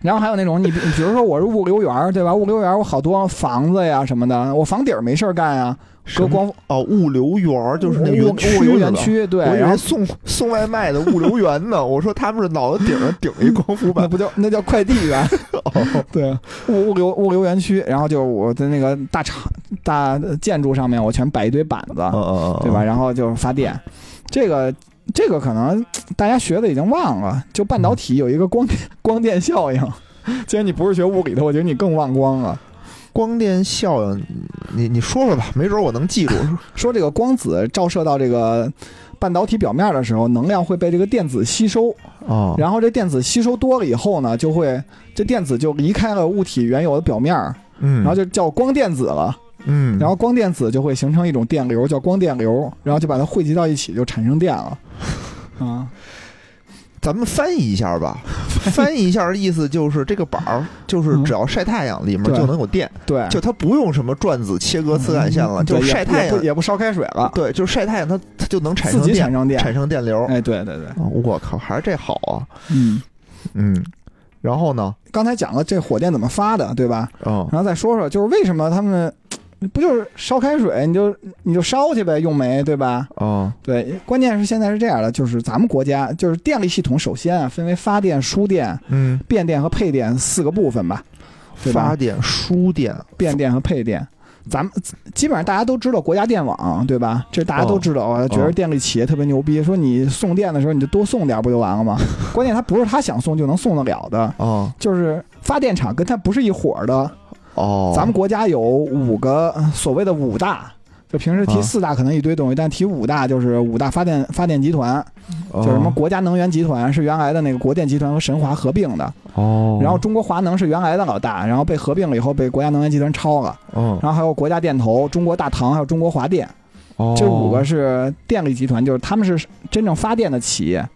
Speaker 1: 然后还有那种你比比如说我是物流员儿，对吧？物流员儿我好多房子呀什么的，我房顶儿没事儿干
Speaker 2: 啊，
Speaker 1: 搁光
Speaker 2: 哦，物流园儿就是那
Speaker 1: 物
Speaker 2: 园区
Speaker 1: 物流园区，对，
Speaker 2: 我以
Speaker 1: 然后
Speaker 2: 为送送外卖的物流员呢，我说他们是脑袋顶上顶一光伏板那，
Speaker 1: 不叫那叫快递员，
Speaker 2: 哦
Speaker 1: 对，物物流物流园区，然后就我在那个大厂大建筑上面，我全摆一堆板子，对吧？？然后就是发电，这个这个可能大家学的已经忘了，就半导体有一个光电 光电效应。既然你不是学物理的，我觉得你更忘光了。
Speaker 2: 光电效应，你你说说吧，没准我能记住。
Speaker 1: 说这个光子照射到这个半导体表面的时候，能量会被这个电子吸收，
Speaker 2: 哦，
Speaker 1: 然后这电子吸收多了以后呢，就会这电子就离开了物体原有的表面，
Speaker 2: 嗯，
Speaker 1: 然后就叫光电子了。
Speaker 2: 嗯，
Speaker 1: 然后光电子就会形成一种电流，叫光电流，然后就把它汇集到一起，就产生电了。啊，
Speaker 2: 咱们翻译一下吧，翻译。一下的意思就是这个板儿就是只要晒太阳，里面就能有电，
Speaker 1: 对，
Speaker 2: 就它不用什么转子切割磁感线了，就晒太阳。
Speaker 1: 也不，烧开水了，
Speaker 2: 对，就是晒太阳，它它就能产生电，
Speaker 1: 己产生电。
Speaker 2: 产生电流。
Speaker 1: 哎，对对对，
Speaker 2: 哦我靠，还是这好啊，
Speaker 1: 嗯，
Speaker 2: 嗯，然后呢，
Speaker 1: 刚才讲了这火电怎么发的，对吧？
Speaker 2: 嗯。
Speaker 1: 然后再说说，就是为什么他们不就是烧开水，你就你就烧去呗，用煤，对吧？
Speaker 2: 哦，
Speaker 1: 对，关键是现在是这样的，就是咱们国家就是电力系统，首先啊分为发电、输电、
Speaker 2: 嗯，
Speaker 1: 变电和配电四个部分吧，对吧
Speaker 2: 发电、输电，
Speaker 1: 变电和配电。咱们基本上大家都知道国家电网，对吧？这大家都知道啊，觉得电力企业特别牛逼，说你送电的时候你就多送点不就完了吗？关键它不是他想送就能送得了的，
Speaker 2: 哦
Speaker 1: 就是发电厂跟它不是一伙儿的。
Speaker 2: 哦，
Speaker 1: 咱们国家有五个呃所谓的五大，就平时提
Speaker 2: 啊。
Speaker 1: 四大可能一堆东西，但提五大就是五大发电发电集团，
Speaker 2: 哦。
Speaker 1: 叫什么国家能源集团，是原来的那个国电集团和神华合并的。
Speaker 2: 哦，
Speaker 1: 然后中国华能是原来的老大，然后被合并了以后被国家能源集团超了。
Speaker 2: 嗯，
Speaker 1: 然后还有国家电投、中国大唐，还有中国华电，
Speaker 2: 哦。
Speaker 1: 这五个是电力集团，就是他们是真正发电的企业。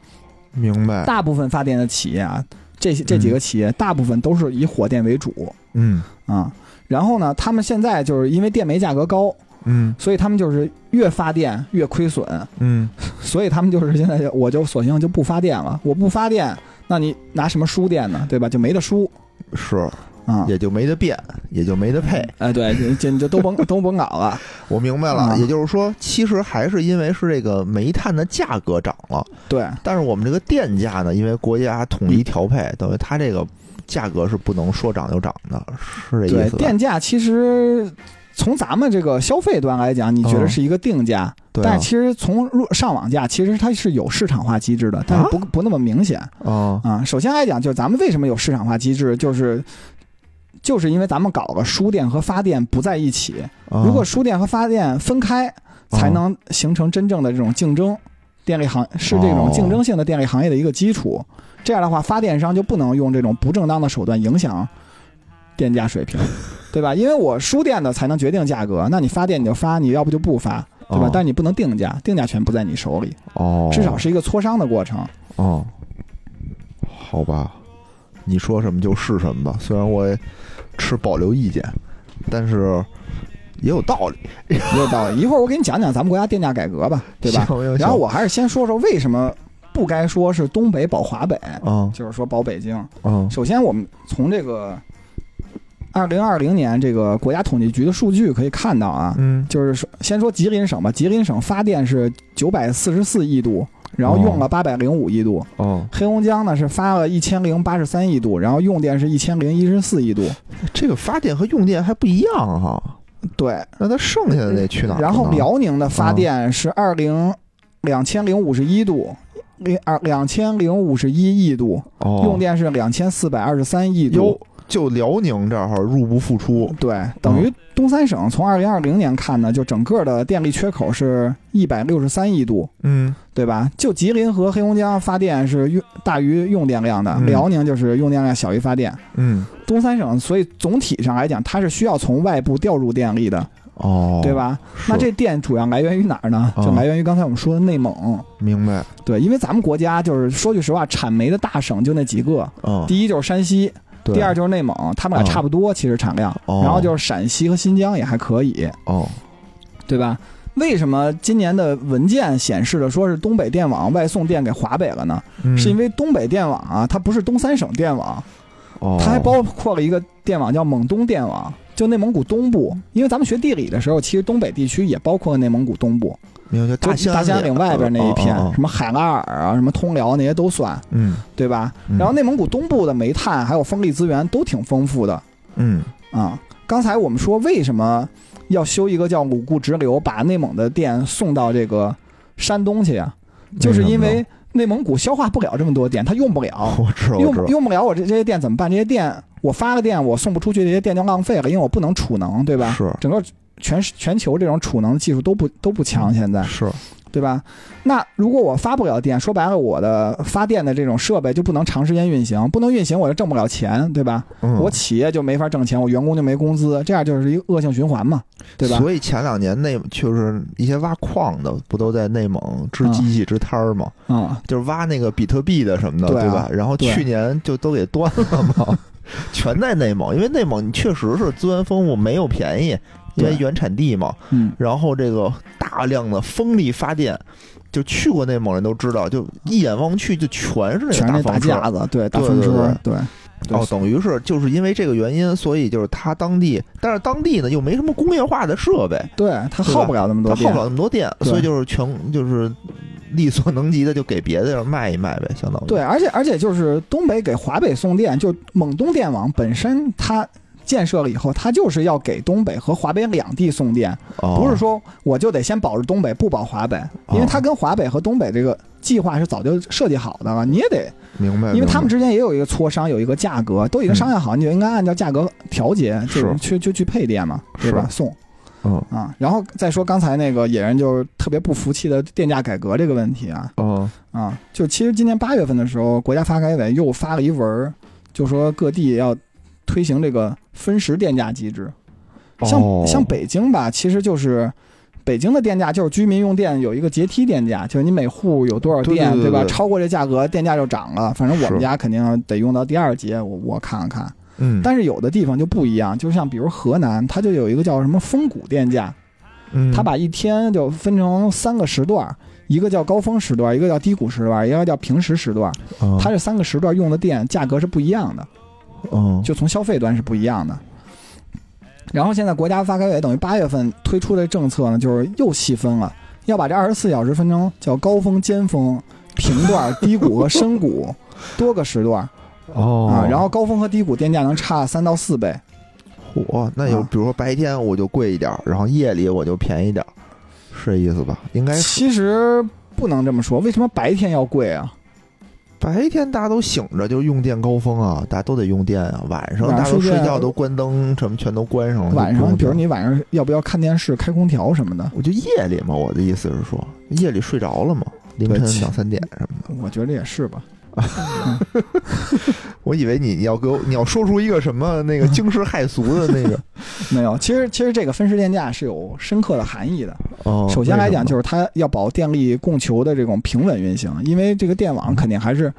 Speaker 2: 明白，
Speaker 1: 大部分发电的企业啊，这些这几个企业大部分都是以火电为主。
Speaker 2: 嗯
Speaker 1: 啊。然后呢，他们现在就是因为电煤价格高，
Speaker 2: 嗯
Speaker 1: 所以他们就是越发电越亏损，
Speaker 2: 嗯，
Speaker 1: 所以他们就是现在我就索性就不发电了。我不发电，那你拿什么输电呢？对吧？就没得输
Speaker 2: 是，
Speaker 1: 啊。
Speaker 2: 也就没得变，也就没得配。
Speaker 1: 哎，对，这这就都甭都甭搞了。
Speaker 2: 我明白了，
Speaker 1: 啊
Speaker 2: 也就是说，其实还是因为是这个煤炭的价格涨了，
Speaker 1: 对，
Speaker 2: 但是我们这个电价呢，因为国家统一调配，等于它这个价格是不能说涨就涨的，是这意
Speaker 1: 对，
Speaker 2: 思吧？
Speaker 1: 电价其实从咱们这个消费端来讲，你觉得
Speaker 2: 嗯
Speaker 1: 是一个定价，但其实从入上网价，其实它是有市场化机制的，但是不、不那么明显
Speaker 2: 啊
Speaker 1: 啊。首先来讲，就是咱们为什么有市场化机制，就是。就是因为咱们搞了输电和发电不在一起，
Speaker 2: 啊
Speaker 1: 如果输电和发电分开，才能形成真正的这种竞争。电力行是这种竞争性的电力行业的一个基础。这样的话，发电商就不能用这种不正当的手段影响电价水平，对吧？因为我输电的才能决定价格，那你发电你就发，你要不就不发，对吧？
Speaker 2: 哦
Speaker 1: 但你不能定价，定价权不在你手里，
Speaker 2: 哦，
Speaker 1: 至少是一个磋商的过程。
Speaker 2: 哦，好吧，你说什么就是什么吧。虽然我也持保留意见，但是也有道理，
Speaker 1: 也有道理。一会儿我给你讲讲咱们国家电价改革吧，对吧？然后我还是先说说为什么不该说是东北保华北，
Speaker 2: 嗯
Speaker 1: 就是说保北京。
Speaker 2: 嗯
Speaker 1: 首先，我们从这个二零二零年这个国家统计局的数据可以看到啊，
Speaker 2: 嗯
Speaker 1: 就是说先说吉林省吧，吉林省发电是九百四十四亿度，然后用了八百零五亿度。
Speaker 2: 哦，
Speaker 1: 黑龙江呢是发了一千零八十三亿度，然后用电是一千零一十四亿度。
Speaker 2: 这个发电和用电还不一样哈。
Speaker 1: 对，
Speaker 2: 那它剩下的得去哪儿？
Speaker 1: 然后辽宁的发电是二零两千零五十一度，零二两千零五十一亿度，
Speaker 2: 哦
Speaker 1: 用电是两千四百二十三亿度
Speaker 2: 哟。，就辽宁这儿入不敷出。
Speaker 1: 对，等于东三省从二零二零年看呢，就整个的电力缺口是一百六十三亿度，
Speaker 2: 嗯
Speaker 1: 对吧？就吉林和黑龙江发电是用大于用电量的，
Speaker 2: 嗯
Speaker 1: 辽宁就是用电量小于发电。
Speaker 2: 嗯
Speaker 1: 东三省，所以总体上来讲，它是需要从外部调入电力的，
Speaker 2: 哦，
Speaker 1: 对？吧？那这电主要来源于哪儿呢？
Speaker 2: 哦
Speaker 1: 就来源于刚才我们说的内蒙。
Speaker 2: 明白。
Speaker 1: 对，因为咱们国家就是说句实话，产煤的大省就那几个，
Speaker 2: 嗯，
Speaker 1: 第一就是山西，
Speaker 2: 对
Speaker 1: 第二就是内蒙，他们俩
Speaker 2: 哦
Speaker 1: 差不多，其实产量。
Speaker 2: 哦
Speaker 1: 然后就是陕西和新疆也还可以，
Speaker 2: 哦
Speaker 1: 对吧？为什么今年的文件显示的说是东北电网外送电给华北了呢？
Speaker 2: 嗯
Speaker 1: 是因为东北电网啊，它不是东三省电网，
Speaker 2: 哦，
Speaker 1: 它还包括了一个电网叫蒙东电网，就内蒙古东部。因为咱们学地理的时候，其实东北地区也包括内蒙古东部，
Speaker 2: 大兴
Speaker 1: 大兴安岭外边那一片，什么海拉尔啊、什么通辽那些都算，
Speaker 2: 嗯，
Speaker 1: 对吧？
Speaker 2: 嗯
Speaker 1: 然后内蒙古东部的煤炭还有风力资源都挺丰富的
Speaker 2: 嗯
Speaker 1: 啊。刚才我们说为什么要修一个叫鲁固直流，把内蒙的电送到这个山东去呀？就是因为内蒙古消化不了这么多电，它用不了，用用不了我这这些电怎么办？这些电我发个电我送不出去，这些电就浪费了，因为我不能储能，对吧？
Speaker 2: 是
Speaker 1: 整个全全球这种储能技术都不都不强，现在
Speaker 2: 是，
Speaker 1: 对吧？那如果我发不了电，说白了，我的发电的这种设备就不能长时间运行，不能运行我就挣不了钱，对吧？
Speaker 2: 嗯，
Speaker 1: 我企业就没法挣钱，我员工就没工资，这样就是一个恶性循环嘛，对吧？
Speaker 2: 所以前两年内就是一些挖矿的，不都在内蒙支
Speaker 1: 嗯
Speaker 2: 机器支摊儿吗？
Speaker 1: 啊、
Speaker 2: 就是挖那个比特币的什么的，
Speaker 1: 对啊
Speaker 2: 吧？然后去年就都给端了嘛，全在内蒙，因为内蒙你确实是资源丰富，没有便宜，因为原产地嘛。
Speaker 1: 嗯，
Speaker 2: 然后这个大量的风力发电，就去过内蒙人都知道，就一眼望去就全是那
Speaker 1: 大
Speaker 2: 个大房。
Speaker 1: 架子，对，大
Speaker 2: 对
Speaker 1: 风车，
Speaker 2: 对哦，等于是就是因为这个原因，所以就是他当地，但是当地呢又没什么工业化的设备，
Speaker 1: 对，它耗不了那么多
Speaker 2: 耗不，了那么多电，所以就是全就是力所能及的就给别的人卖一卖呗，相当于。
Speaker 1: 对，而且而且就是东北给华北送电，就蒙东电网本身它建设了以后，它就是要给东北和华北两地送电，
Speaker 2: 哦
Speaker 1: 不是说我就得先保着东北不保华北，因为它跟华北和东北这个计划是早就设计好的了，你也得，
Speaker 2: 明白，
Speaker 1: 因为他们之间也有一个磋商，有一个价格，都已经商量好，你就应该按照价格调节，就是去就去配电嘛，对吧？送。
Speaker 2: 嗯
Speaker 1: 啊，然后再说刚才那个野人就是特别不服气的电价改革这个问题啊，
Speaker 2: 嗯
Speaker 1: 啊，就其实今年八月份的时候，国家发改委又发了一文，就说各地要推行这个分时电价机制。像、
Speaker 2: 哦
Speaker 1: 像北京吧，其实就是北京的电价就是居民用电有一个阶梯电价，就是你每户有多少
Speaker 2: 电对
Speaker 1: 电，吧？超过这价格，电价就涨了。反正我们家肯定得用到第二节，我我看了看。
Speaker 2: 嗯，
Speaker 1: 但是有的地方就不一样，就像比如河南，它就有一个叫什么峰谷电价，
Speaker 2: 嗯
Speaker 1: 它把一天就分成三个时段，一个叫高峰时段，一个叫低谷时段，一个叫平时时段。
Speaker 2: 嗯
Speaker 1: 它这三个时段用的电价格是不一样的，
Speaker 2: 嗯
Speaker 1: 就从消费端是不一样的。然后现在国家发改委等于八月份推出的政策呢，就是又细分了，要把这二十四小时分成叫高峰、尖峰、平段、低谷和深谷多个时段
Speaker 2: 哦
Speaker 1: 啊。然后高峰和低谷电价能差三到四倍。
Speaker 2: 嚯，那有
Speaker 1: 啊
Speaker 2: 比如说白天我就贵一点儿，然后夜里我就便宜点儿，是这意思吧？应该
Speaker 1: 其实不能这么说，为什么白天要贵啊？
Speaker 2: 白天大家都醒着，就用电高峰啊，大家都得用电啊。晚上大家都
Speaker 1: 睡觉
Speaker 2: 都关灯，什么全都关上了。
Speaker 1: 晚上，比如你晚上要不要看电视、开空调什么的？
Speaker 2: 我就夜里嘛，我的意思是说，夜里睡着了嘛，凌晨两三点什么的。
Speaker 1: 我觉得也是吧。
Speaker 2: 我以为你你要给我你要说出一个什么那个惊世骇俗的那个
Speaker 1: 没有，其实其实这个分时电价是有深刻的含义的。
Speaker 2: 哦。
Speaker 1: 首先来讲，就是是它要保电力供求的这种平稳运行，因为这个电网肯定还是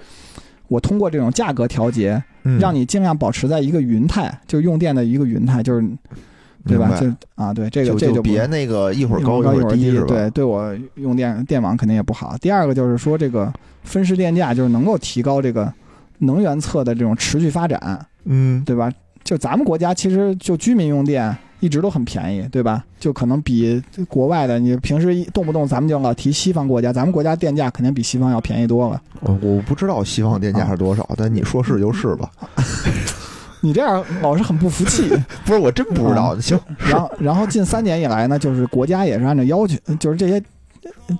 Speaker 1: 我通过这种价格调节，让
Speaker 2: 你
Speaker 1: 你尽量保持在一个云态，就是用电的一个云态，就是对吧？就啊，对这个
Speaker 2: 就
Speaker 1: 这
Speaker 2: 就别那个一会儿高
Speaker 1: 一会儿
Speaker 2: 儿低？
Speaker 1: 对，对我用电电网肯定也不好。第二个就是说，这个分时电价就是能够提高这个能源侧的这种持续发展，
Speaker 2: 嗯，
Speaker 1: 对吧？就咱们国家其实就居民用电一直都很便宜，对吧？就可能比国外的，你平时一动不动咱们就老提西方国家，咱们国家电价肯定比西方要便宜多了。
Speaker 2: 我我不知道西方电价是多少，但你说是就是吧？
Speaker 1: 你这样老是很不服气。
Speaker 2: 不是，我真不知道。行，
Speaker 1: 然后，然后近三年以来呢，就是国家也是按照要求，就是这些，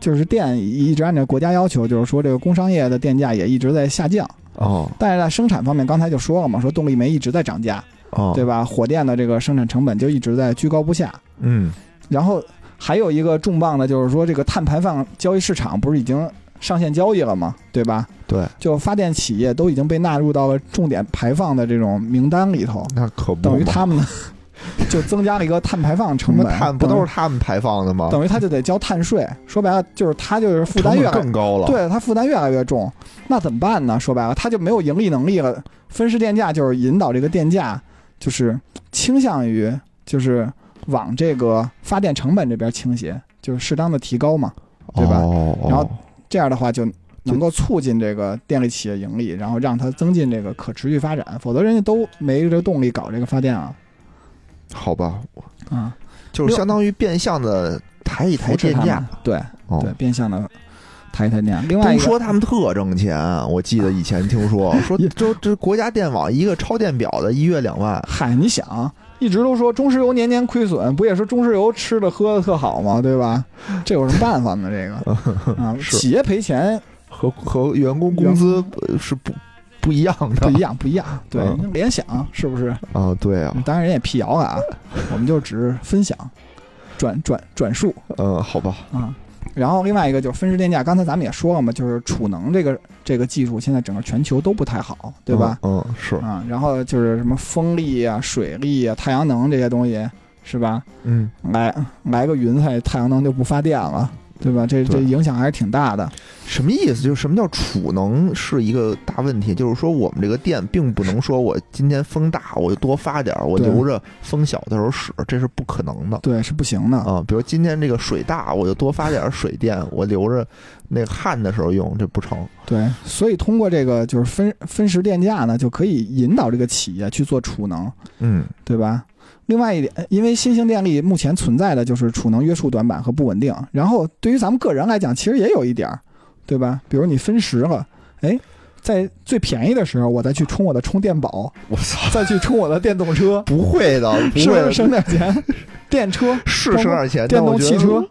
Speaker 1: 就是电一直按照国家要求，就是说这个工商业的电价也一直在下降。
Speaker 2: 哦
Speaker 1: 但是在生产方面，刚才就说了嘛，说动力煤一直在涨价，
Speaker 2: 哦，
Speaker 1: 对吧？火电的这个生产成本就一直在居高不下。
Speaker 2: 嗯
Speaker 1: 然后还有一个重磅的，就是说这个碳排放交易市场不是已经上线交易了嘛？对吧？
Speaker 2: 对，
Speaker 1: 就发电企业都已经被纳入到了重点排放的这种名单里头，
Speaker 2: 那可不
Speaker 1: 等于他们呢 就增加了一个碳排放成本，
Speaker 2: 碳不都是他们排放的吗？
Speaker 1: 等于他就得交碳税。说白了，就是他就是负担越来
Speaker 2: 本更高了。，
Speaker 1: 对他负担越来越重，那怎么办呢？说白了，他就没有盈利能力了。分时电价就是引导这个电价，就是倾向于就是往这个发电成本这边倾斜，就是适当的提高嘛。对吧
Speaker 2: 哦、
Speaker 1: 然后这样的话就能够促进这个电力企业盈利，然后让它增进这个可持续发展，否则人家都没这个动力搞这个发电啊
Speaker 2: 好吧，
Speaker 1: 啊！
Speaker 2: 就是相当于变相的抬一抬电价。
Speaker 1: 对
Speaker 2: 哦
Speaker 1: 对，变相的抬一抬电价。另外
Speaker 2: 都说他们特挣钱，我记得以前听说说
Speaker 1: 也
Speaker 2: 这这国家电网一个超电表的一月两万，
Speaker 1: 嗨，你想，一直都说中石油年年亏损，不也是中石油吃的喝的特好吗？对吧？这有什么办法呢？这个 啊，企业赔钱
Speaker 2: 和和员工工资呃是不不一样的
Speaker 1: 不一样，不一样。对
Speaker 2: 嗯，
Speaker 1: 联想是不是？
Speaker 2: 啊，对啊，
Speaker 1: 当然人也辟谣了啊，我们就只是分享、转转转述
Speaker 2: 嗯，好吧，
Speaker 1: 啊。然后另外一个就是分时电价，刚才咱们也说了嘛，就是储能这个这个技术现在整个全球都不太好，对吧？
Speaker 2: 嗯？嗯，是，
Speaker 1: 啊，然后就是什么风力啊、水力啊、太阳能这些东西，是吧？
Speaker 2: 嗯，
Speaker 1: 来来个云彩，太阳能就不发电了，对吧？这这影响还是挺大的。
Speaker 2: 什么意思？就是什么叫储能是一个大问题，就是说我们这个电并不能说我今天风大我就多发点儿，我留着风小的时候使，这是不可能的。
Speaker 1: 对，是不行的。
Speaker 2: 啊，比如今天这个水大，我就多发点儿水电，我留着那个旱的时候用，这不成。
Speaker 1: 对，所以通过这个就是分分时电价呢，就可以引导这个企业去做储能，
Speaker 2: 嗯
Speaker 1: 对吧？另外一点，因为新型电力目前存在的就是储能约束短板和不稳定。然后对于咱们个人来讲，其实也有一点儿，对吧？比如你分时了，哎，在最便宜的时候，我再去充我的充电宝，
Speaker 2: 我操，
Speaker 1: 再去充我的电动车，
Speaker 2: 不会的，不会的，
Speaker 1: 是省点钱？电车
Speaker 2: 是省点钱，
Speaker 1: 电动汽车，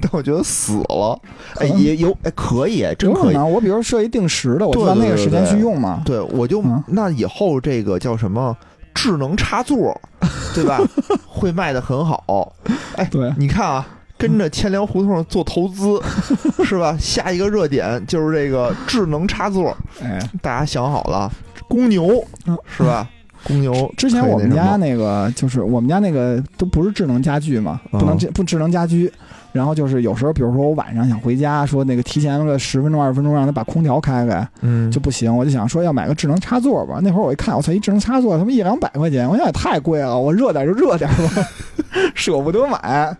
Speaker 2: 但我觉得死了。哎，也有哎，可以，真可
Speaker 1: 能，我比如设一定时的，我
Speaker 2: 对
Speaker 1: 知道那个时间去用嘛。
Speaker 2: 对，我就
Speaker 1: 嗯
Speaker 2: 那以后这个叫什么智能插座，对吧？会卖的很好。哎，
Speaker 1: 对
Speaker 2: 你看啊，跟着千粮胡同做投资，是吧？下一个热点就是这个智能插座，
Speaker 1: 哎，
Speaker 2: 大家想好了，公牛
Speaker 1: 嗯
Speaker 2: 是吧？公牛
Speaker 1: 之前我们家
Speaker 2: 那
Speaker 1: 个就是我们家那个都不是智能家居嘛，不能
Speaker 2: 啊
Speaker 1: 智不智能家居。然后就是有时候，比如说我晚上想回家，说那个提前个十分钟二十分钟让他把空调开开
Speaker 2: 嗯，
Speaker 1: 就不行，我就想说要买个智能插座吧。那会儿我一看，我操，一智能插座他妈一两百块钱，我想也太贵了，我热点就热点吧，舍不得买。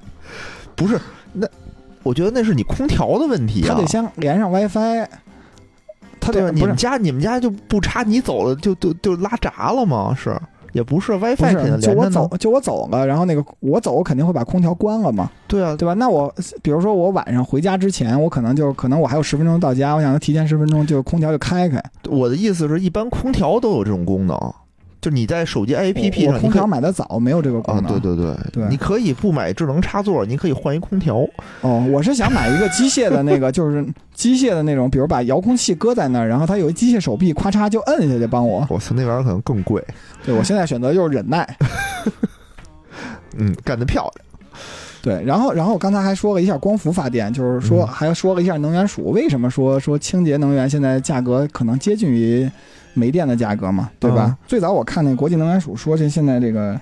Speaker 2: 不是那，我觉得那是你空调的问题啊。
Speaker 1: 他得先连上 WiFi，他
Speaker 2: 对你们家你们家就不插，你走了就就就拉闸了吗？是，也不是 WiFi
Speaker 1: 就我走，就我走了，然后那个我走，我肯定会把空调关了嘛，
Speaker 2: 对啊，
Speaker 1: 对吧？那我比如说我晚上回家之前，我可能就可能我还有十分钟到家，我想提前十分钟就空调就开开。
Speaker 2: 我的意思是一般空调都有这种功能，就你在手机 APP
Speaker 1: 我
Speaker 2: 上，
Speaker 1: 空调买的早，没有这个功
Speaker 2: 啊，
Speaker 1: 能。
Speaker 2: 对对对
Speaker 1: 对
Speaker 2: 你可以不买智能插座，你可以换一空调。
Speaker 1: 哦，我是想买一个机械的那个，就是机械的那种，比如把遥控器搁在那儿，然后它有一机械手臂，咔嚓就摁下去帮我。
Speaker 2: 我操，那玩意儿可能更贵。
Speaker 1: 对我现在选择就是忍耐。
Speaker 2: 嗯，干得漂亮。
Speaker 1: 对，然后然后我刚才还说了一下光伏发电，就是说
Speaker 2: 嗯
Speaker 1: 还说了一下能源署为什么说说清洁能源现在价格可能接近于煤电的价格嘛，对吧？
Speaker 2: 嗯
Speaker 1: 最早我看那国际能源署说这现在这个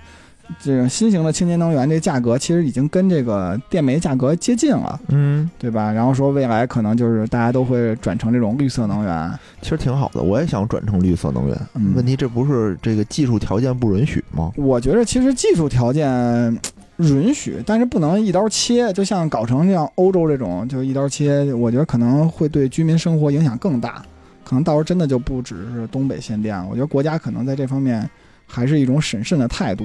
Speaker 1: 这个新型的清洁能源这价格其实已经跟这个电煤价格接近了，
Speaker 2: 嗯，
Speaker 1: 对吧？然后说未来可能就是大家都会转成这种绿色能源，
Speaker 2: 其实挺好的，我也想转成绿色能源。
Speaker 1: 嗯
Speaker 2: 问题这不是这个技术条件不允许吗？
Speaker 1: 我觉得其实技术条件嗯允许，但是不能一刀切。就像搞成像欧洲这种，就一刀切，我觉得可能会对居民生活影响更大。可能到时候真的就不只是东北限电了。我觉得国家可能在这方面还是一种审慎的态度。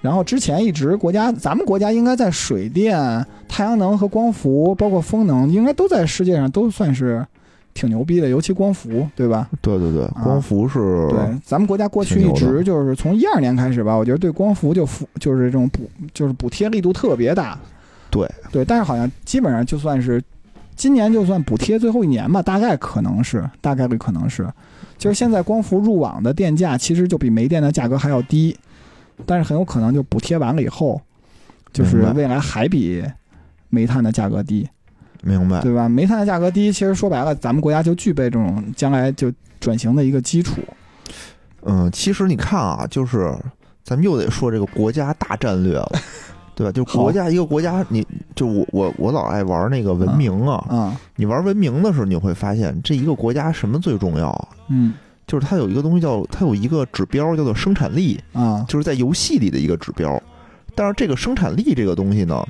Speaker 1: 然后之前一直国家，咱们国家应该在水电、太阳能和光伏，包括风能，应该都在世界上都算是挺牛逼的，尤其光伏，对吧？
Speaker 2: 对对对，光伏是，
Speaker 1: 对，咱们国家过去一直就是从一二年开始吧，我觉得对光伏就补就是这种补就是补贴力度特别大。
Speaker 2: 对
Speaker 1: 对，但是好像基本上就算是今年就算补贴最后一年吧，大概可能是大概率可能是，就是现在光伏入网的电价其实就比煤电的价格还要低，但是很有可能就补贴完了以后，就是未来还比煤炭的价格低。
Speaker 2: 明白。
Speaker 1: 对吧？煤炭的价格低，其实说白了，咱们国家就具备这种将来就转型的一个基础。
Speaker 2: 嗯，其实你看啊，就是咱们又得说这个国家大战略了，对吧？就
Speaker 1: 好
Speaker 2: 国家一个国家，你就我我我老爱玩那个文明啊，
Speaker 1: 嗯，
Speaker 2: 你玩文明的时候，你会发现这一个国家什么最重要啊？
Speaker 1: 嗯
Speaker 2: 就是它有一个东西叫它有一个指标叫做生产力，
Speaker 1: 啊，
Speaker 2: 就是在游戏里的一个指标。但是这个生产力这个东西呢，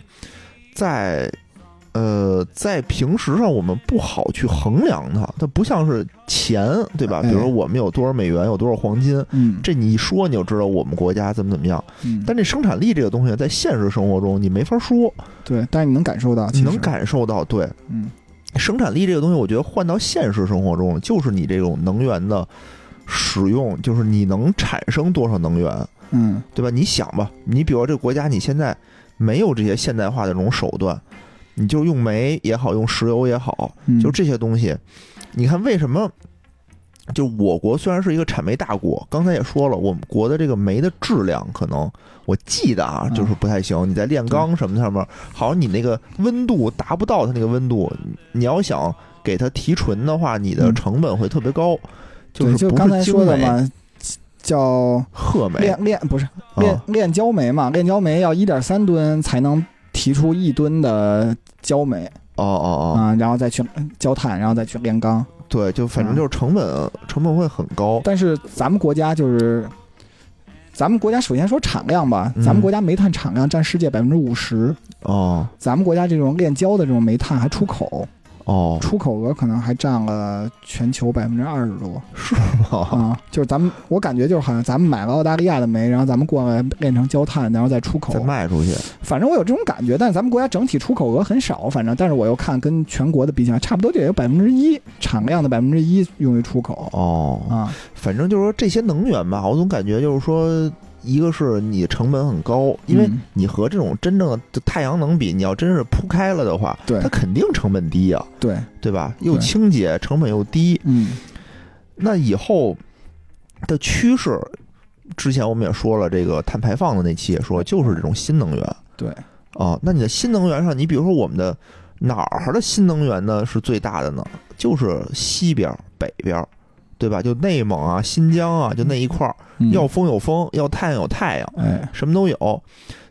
Speaker 2: 在呃在平时上我们不好去衡量它，它不像是钱，对吧？
Speaker 1: 哎
Speaker 2: 比如说我们有多少美元，有多少黄金，
Speaker 1: 嗯，
Speaker 2: 这你一说你就知道我们国家怎么怎么样。
Speaker 1: 嗯，
Speaker 2: 但这生产力这个东西在现实生活中你没法说，
Speaker 1: 对，但是你能感受到，
Speaker 2: 你能，感受到。对，
Speaker 1: 嗯
Speaker 2: 生产力这个东西，我觉得换到现实生活中，就是你这种能源的使用，就是你能产生多少能源，
Speaker 1: 嗯
Speaker 2: 对吧？你想吧，你比如说这个国家，你现在没有这些现代化的这种手段，你就用煤也好，用石油也好，
Speaker 1: 嗯，
Speaker 2: 就这些东西，你看为什么？就我国虽然是一个产煤大国，刚才也说了，我们国的这个煤的质量可能我记得啊，
Speaker 1: 嗯
Speaker 2: 就是不太行。你在炼钢什么上面，好像你那个温度达不到它那个温度，你要想给它提纯的话，你的
Speaker 1: 嗯
Speaker 2: 成本会特别高。就，是不
Speaker 1: 就刚才说的嘛，叫
Speaker 2: 褐煤
Speaker 1: 炼炼不是炼
Speaker 2: 啊
Speaker 1: 炼焦煤嘛，炼焦煤要一点三吨才能提出一吨的焦煤
Speaker 2: 哦哦哦，
Speaker 1: 啊，然后再去焦炭，然后再去炼钢。
Speaker 2: 对，就反正
Speaker 1: 嗯
Speaker 2: 就是成本成本会很高。
Speaker 1: 但是咱们国家就是，咱们国家首先说产量吧，
Speaker 2: 嗯
Speaker 1: 咱们国家煤炭产量占世界百分之五十，
Speaker 2: 哦
Speaker 1: 咱们国家这种炼焦的这种煤炭还出口，
Speaker 2: 哦，
Speaker 1: 出口额可能还占了全球百分之二十多
Speaker 2: 是吗？
Speaker 1: 啊！就是咱们，我感觉就是好像咱们买了澳大利亚的煤，然后咱们过来炼成焦炭，然后再出口
Speaker 2: 再。卖出去，
Speaker 1: 反正我有这种感觉，但是咱们国家整体出口额很少，反正但是我又看跟全国的比起来，差不多就有百分之一产量的百分之一用于出口
Speaker 2: 哦，
Speaker 1: 啊。
Speaker 2: 反正就是说这些能源吧，我总感觉就是说，一个是你成本很高，因为
Speaker 1: 嗯
Speaker 2: 你和这种真正的太阳能比，你要真是铺开了的话，
Speaker 1: 对
Speaker 2: 它肯定成本低呀、
Speaker 1: 对，
Speaker 2: 对吧？又清洁，成本又低。
Speaker 1: 嗯
Speaker 2: 那以后的趋势，之前我们也说了，这个碳排放的那期也说，就是这种新能源
Speaker 1: 对，
Speaker 2: 啊。那你的新能源上，你比如说我们的哪儿的新能源呢是最大的呢？就是西边儿、北边儿。对吧？就内蒙啊、新疆啊，就那一块儿，
Speaker 1: 嗯
Speaker 2: 要风有风，要太阳有太阳，
Speaker 1: 哎，
Speaker 2: 什么都有。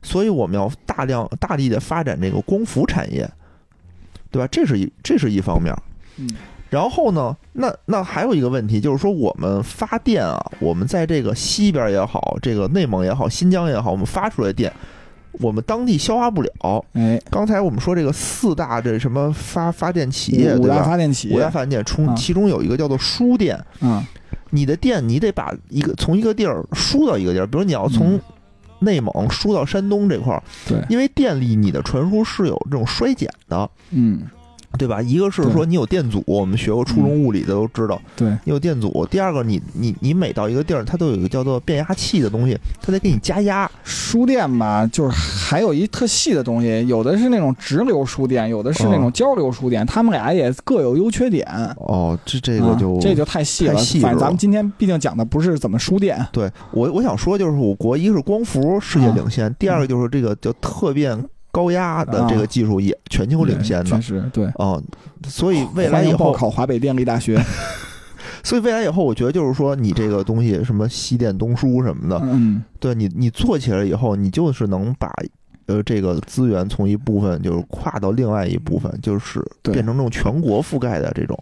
Speaker 2: 所以我们要大量大力的发展这个光伏产业，对吧？这是一这是一方面。
Speaker 1: 嗯
Speaker 2: 然后呢，那那还有一个问题就是说，我们发电啊，我们在这个西边也好，这个内蒙也好，新疆也好，我们发出来的电，我们当地消化不了。
Speaker 1: 哎，
Speaker 2: 刚才我们说这个四大这什么发发电企业，
Speaker 1: 五大？发电企业，
Speaker 2: 五大发电
Speaker 1: 啊
Speaker 2: 中其中有一个叫做输电，
Speaker 1: 嗯。
Speaker 2: 你的电你得把一个从一个地儿输到一个地儿，比如你要从
Speaker 1: 嗯。
Speaker 2: 内蒙输到山东这块儿，
Speaker 1: 对，
Speaker 2: 因为电力你的传输是有这种衰减的，
Speaker 1: 嗯
Speaker 2: 对吧？一个是说你有电阻，我们学过初中物理的都知道，
Speaker 1: 对，
Speaker 2: 你有电阻；第二个，你你你每到一个地儿，它都有一个叫做变压器的东西，它得给你加压。
Speaker 1: 输电吧，就是还有一特细的东西，有的是那种直流输电，有的是那
Speaker 2: 哦
Speaker 1: 种交流输电，他们俩也各有优缺点。
Speaker 2: 哦，这这个就、
Speaker 1: 啊这就太细了。
Speaker 2: 太细了
Speaker 1: 反正咱们今天毕竟讲的不是怎么输电，
Speaker 2: 对我我想说，就是我国一个是光伏世界领
Speaker 1: 啊
Speaker 2: 先，第二个就是这个叫特变高压的这个技术也全球领先的
Speaker 1: 确。实对。
Speaker 2: 哦，所以未来以后，
Speaker 1: 考华北电力大学。
Speaker 2: 所以未来以后，我觉得就是说，你这个东西什么西电东输什么的，
Speaker 1: 嗯，
Speaker 2: 对你你做起来以后，你就是能把呃这个资源从一部分就是跨到另外一部分，就是变成这种全国覆盖的这种。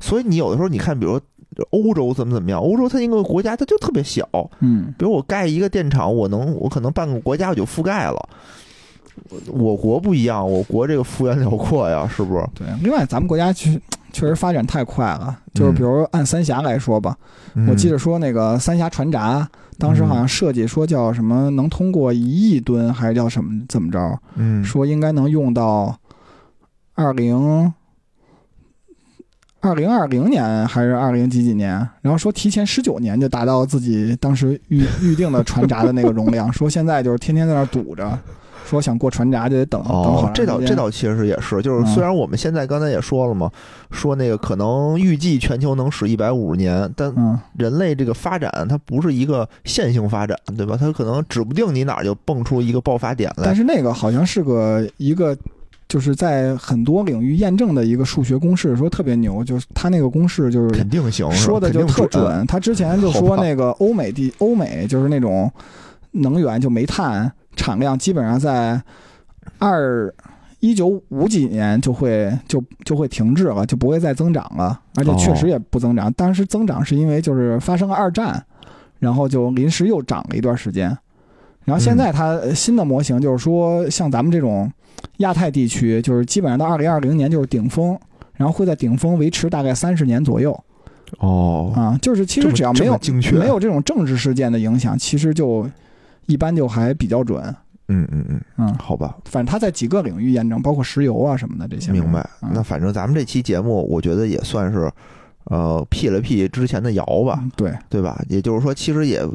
Speaker 2: 所以你有的时候你看，比如欧洲怎么怎么样，欧洲它一个国家它就特别小，
Speaker 1: 嗯，
Speaker 2: 比如我盖一个电厂，我能我可能半个国家我就覆盖了。我国不一样，我国这个幅员辽阔呀，是不是？
Speaker 1: 对。另外，咱们国家确 确实发展太快了，就是比如按三峡来说吧，我记
Speaker 2: 得
Speaker 1: 得说那个三峡船闸，当时好像设计说叫什么能通过一亿吨，还是叫什么怎么着？
Speaker 2: 嗯，
Speaker 1: 说应该能用到二零二零二零年还是二零几几年，然后说提前十九年就达到自己当时预预定的船闸的那个容量，说现在就是天天在那儿堵着，说想过船闸就得等、
Speaker 2: 这倒这倒其实也是，就是
Speaker 1: 嗯
Speaker 2: 虽然我们现在刚才也说了嘛，说那个可能预计全球能使一百五十年，但
Speaker 1: 嗯
Speaker 2: 人类这个发展它不是一个线性发展，对吧？它可能指不定你哪儿就蹦出一个爆发点来
Speaker 1: 但。是那个好像是个一个。就是在很多领域验证的一个数学公式，说特别牛，就是他那个公式就是
Speaker 2: 肯定行，
Speaker 1: 说的就特准。他之前就说那个欧美地欧美就是那种能源就煤炭产量基本上在二一九五几年就会就就会停滞了，就不会再增长了，而且确实也不增长。当时增长是因为就是发生了二战，然后就临时又涨了一段时间。然后现在它呃新的模型就是说，像咱们这种亚太地区，就是基本上到二零二零年就是顶峰，然后会在顶峰维持大概三十年左右。
Speaker 2: 哦，
Speaker 1: 啊，就是其实只要没有没有这种政治事件的影响，其实就一般就还比较准。
Speaker 2: 嗯嗯嗯，
Speaker 1: 嗯，
Speaker 2: 好吧，
Speaker 1: 反正他在几个领域验证，包括石油啊什么的这些。
Speaker 2: 明白。
Speaker 1: 嗯
Speaker 2: 那反正咱们这期节目，我觉得也算是呃辟了辟之前的谣吧，
Speaker 1: 嗯对，
Speaker 2: 对吧？也就是说，其实也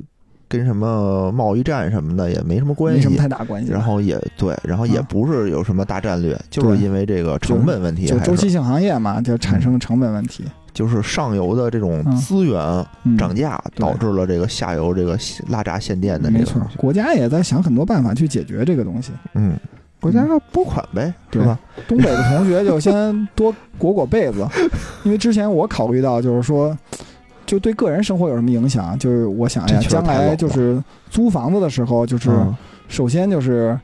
Speaker 2: 跟什么贸易战什么的也没什么关系
Speaker 1: 没什么。太大关系。
Speaker 2: 然后也对，然后也
Speaker 1: 啊
Speaker 2: 不是有什么大战略，就是因为这个成本问题，
Speaker 1: 就周期性行业嘛，就产生了成本问题。
Speaker 2: 就是上游的这种
Speaker 1: 嗯。
Speaker 2: 资源
Speaker 1: 嗯，
Speaker 2: 涨价，导致了这个下游这个拉闸限电的这
Speaker 1: 没错国家也在想很多办法去解决这个东西。
Speaker 2: 嗯，国家拨款呗，是
Speaker 1: 对
Speaker 2: 吧？
Speaker 1: 东北的同学就先多裹裹被子，因为之前我考虑到就是说，就对个人生活有什么影响？就是我想呀，
Speaker 2: 这确实
Speaker 1: 将来就是租房子的时候，就是
Speaker 2: 嗯。
Speaker 1: 首先就是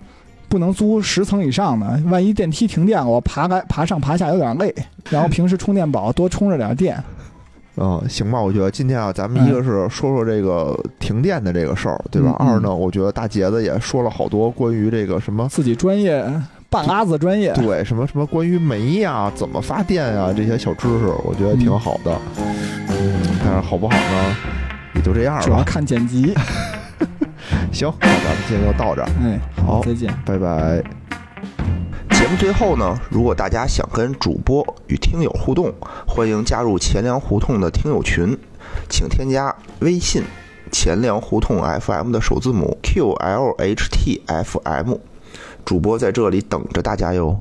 Speaker 1: 不能租十层以上的，万一电梯停电了，我爬来爬上爬下有点累。然后平时充电宝多充着点电，
Speaker 2: 嗯，行吧，我觉得今天啊，咱们一个是说说这个停电的这个事儿，对吧？二呢，我觉得大杰子也说了好多关于这个什么。
Speaker 1: 自己专业半拉子专业，
Speaker 2: 对，什么什么关于煤呀、怎么发电呀、这些小知识，我觉得挺好的。嗯，但是好不好呢，也就这样了。
Speaker 1: 主要看剪辑。
Speaker 2: 行，那咱们今天就到这儿。
Speaker 1: 哎，
Speaker 2: 好
Speaker 1: 再见。
Speaker 2: 拜拜。节目最后呢，如果大家想跟主播与听友互动，欢迎加入钱粮胡同的听友群，请添加微信“钱粮胡同 FM” 的首字母 QLHTFM，主播在这里等着大家哟。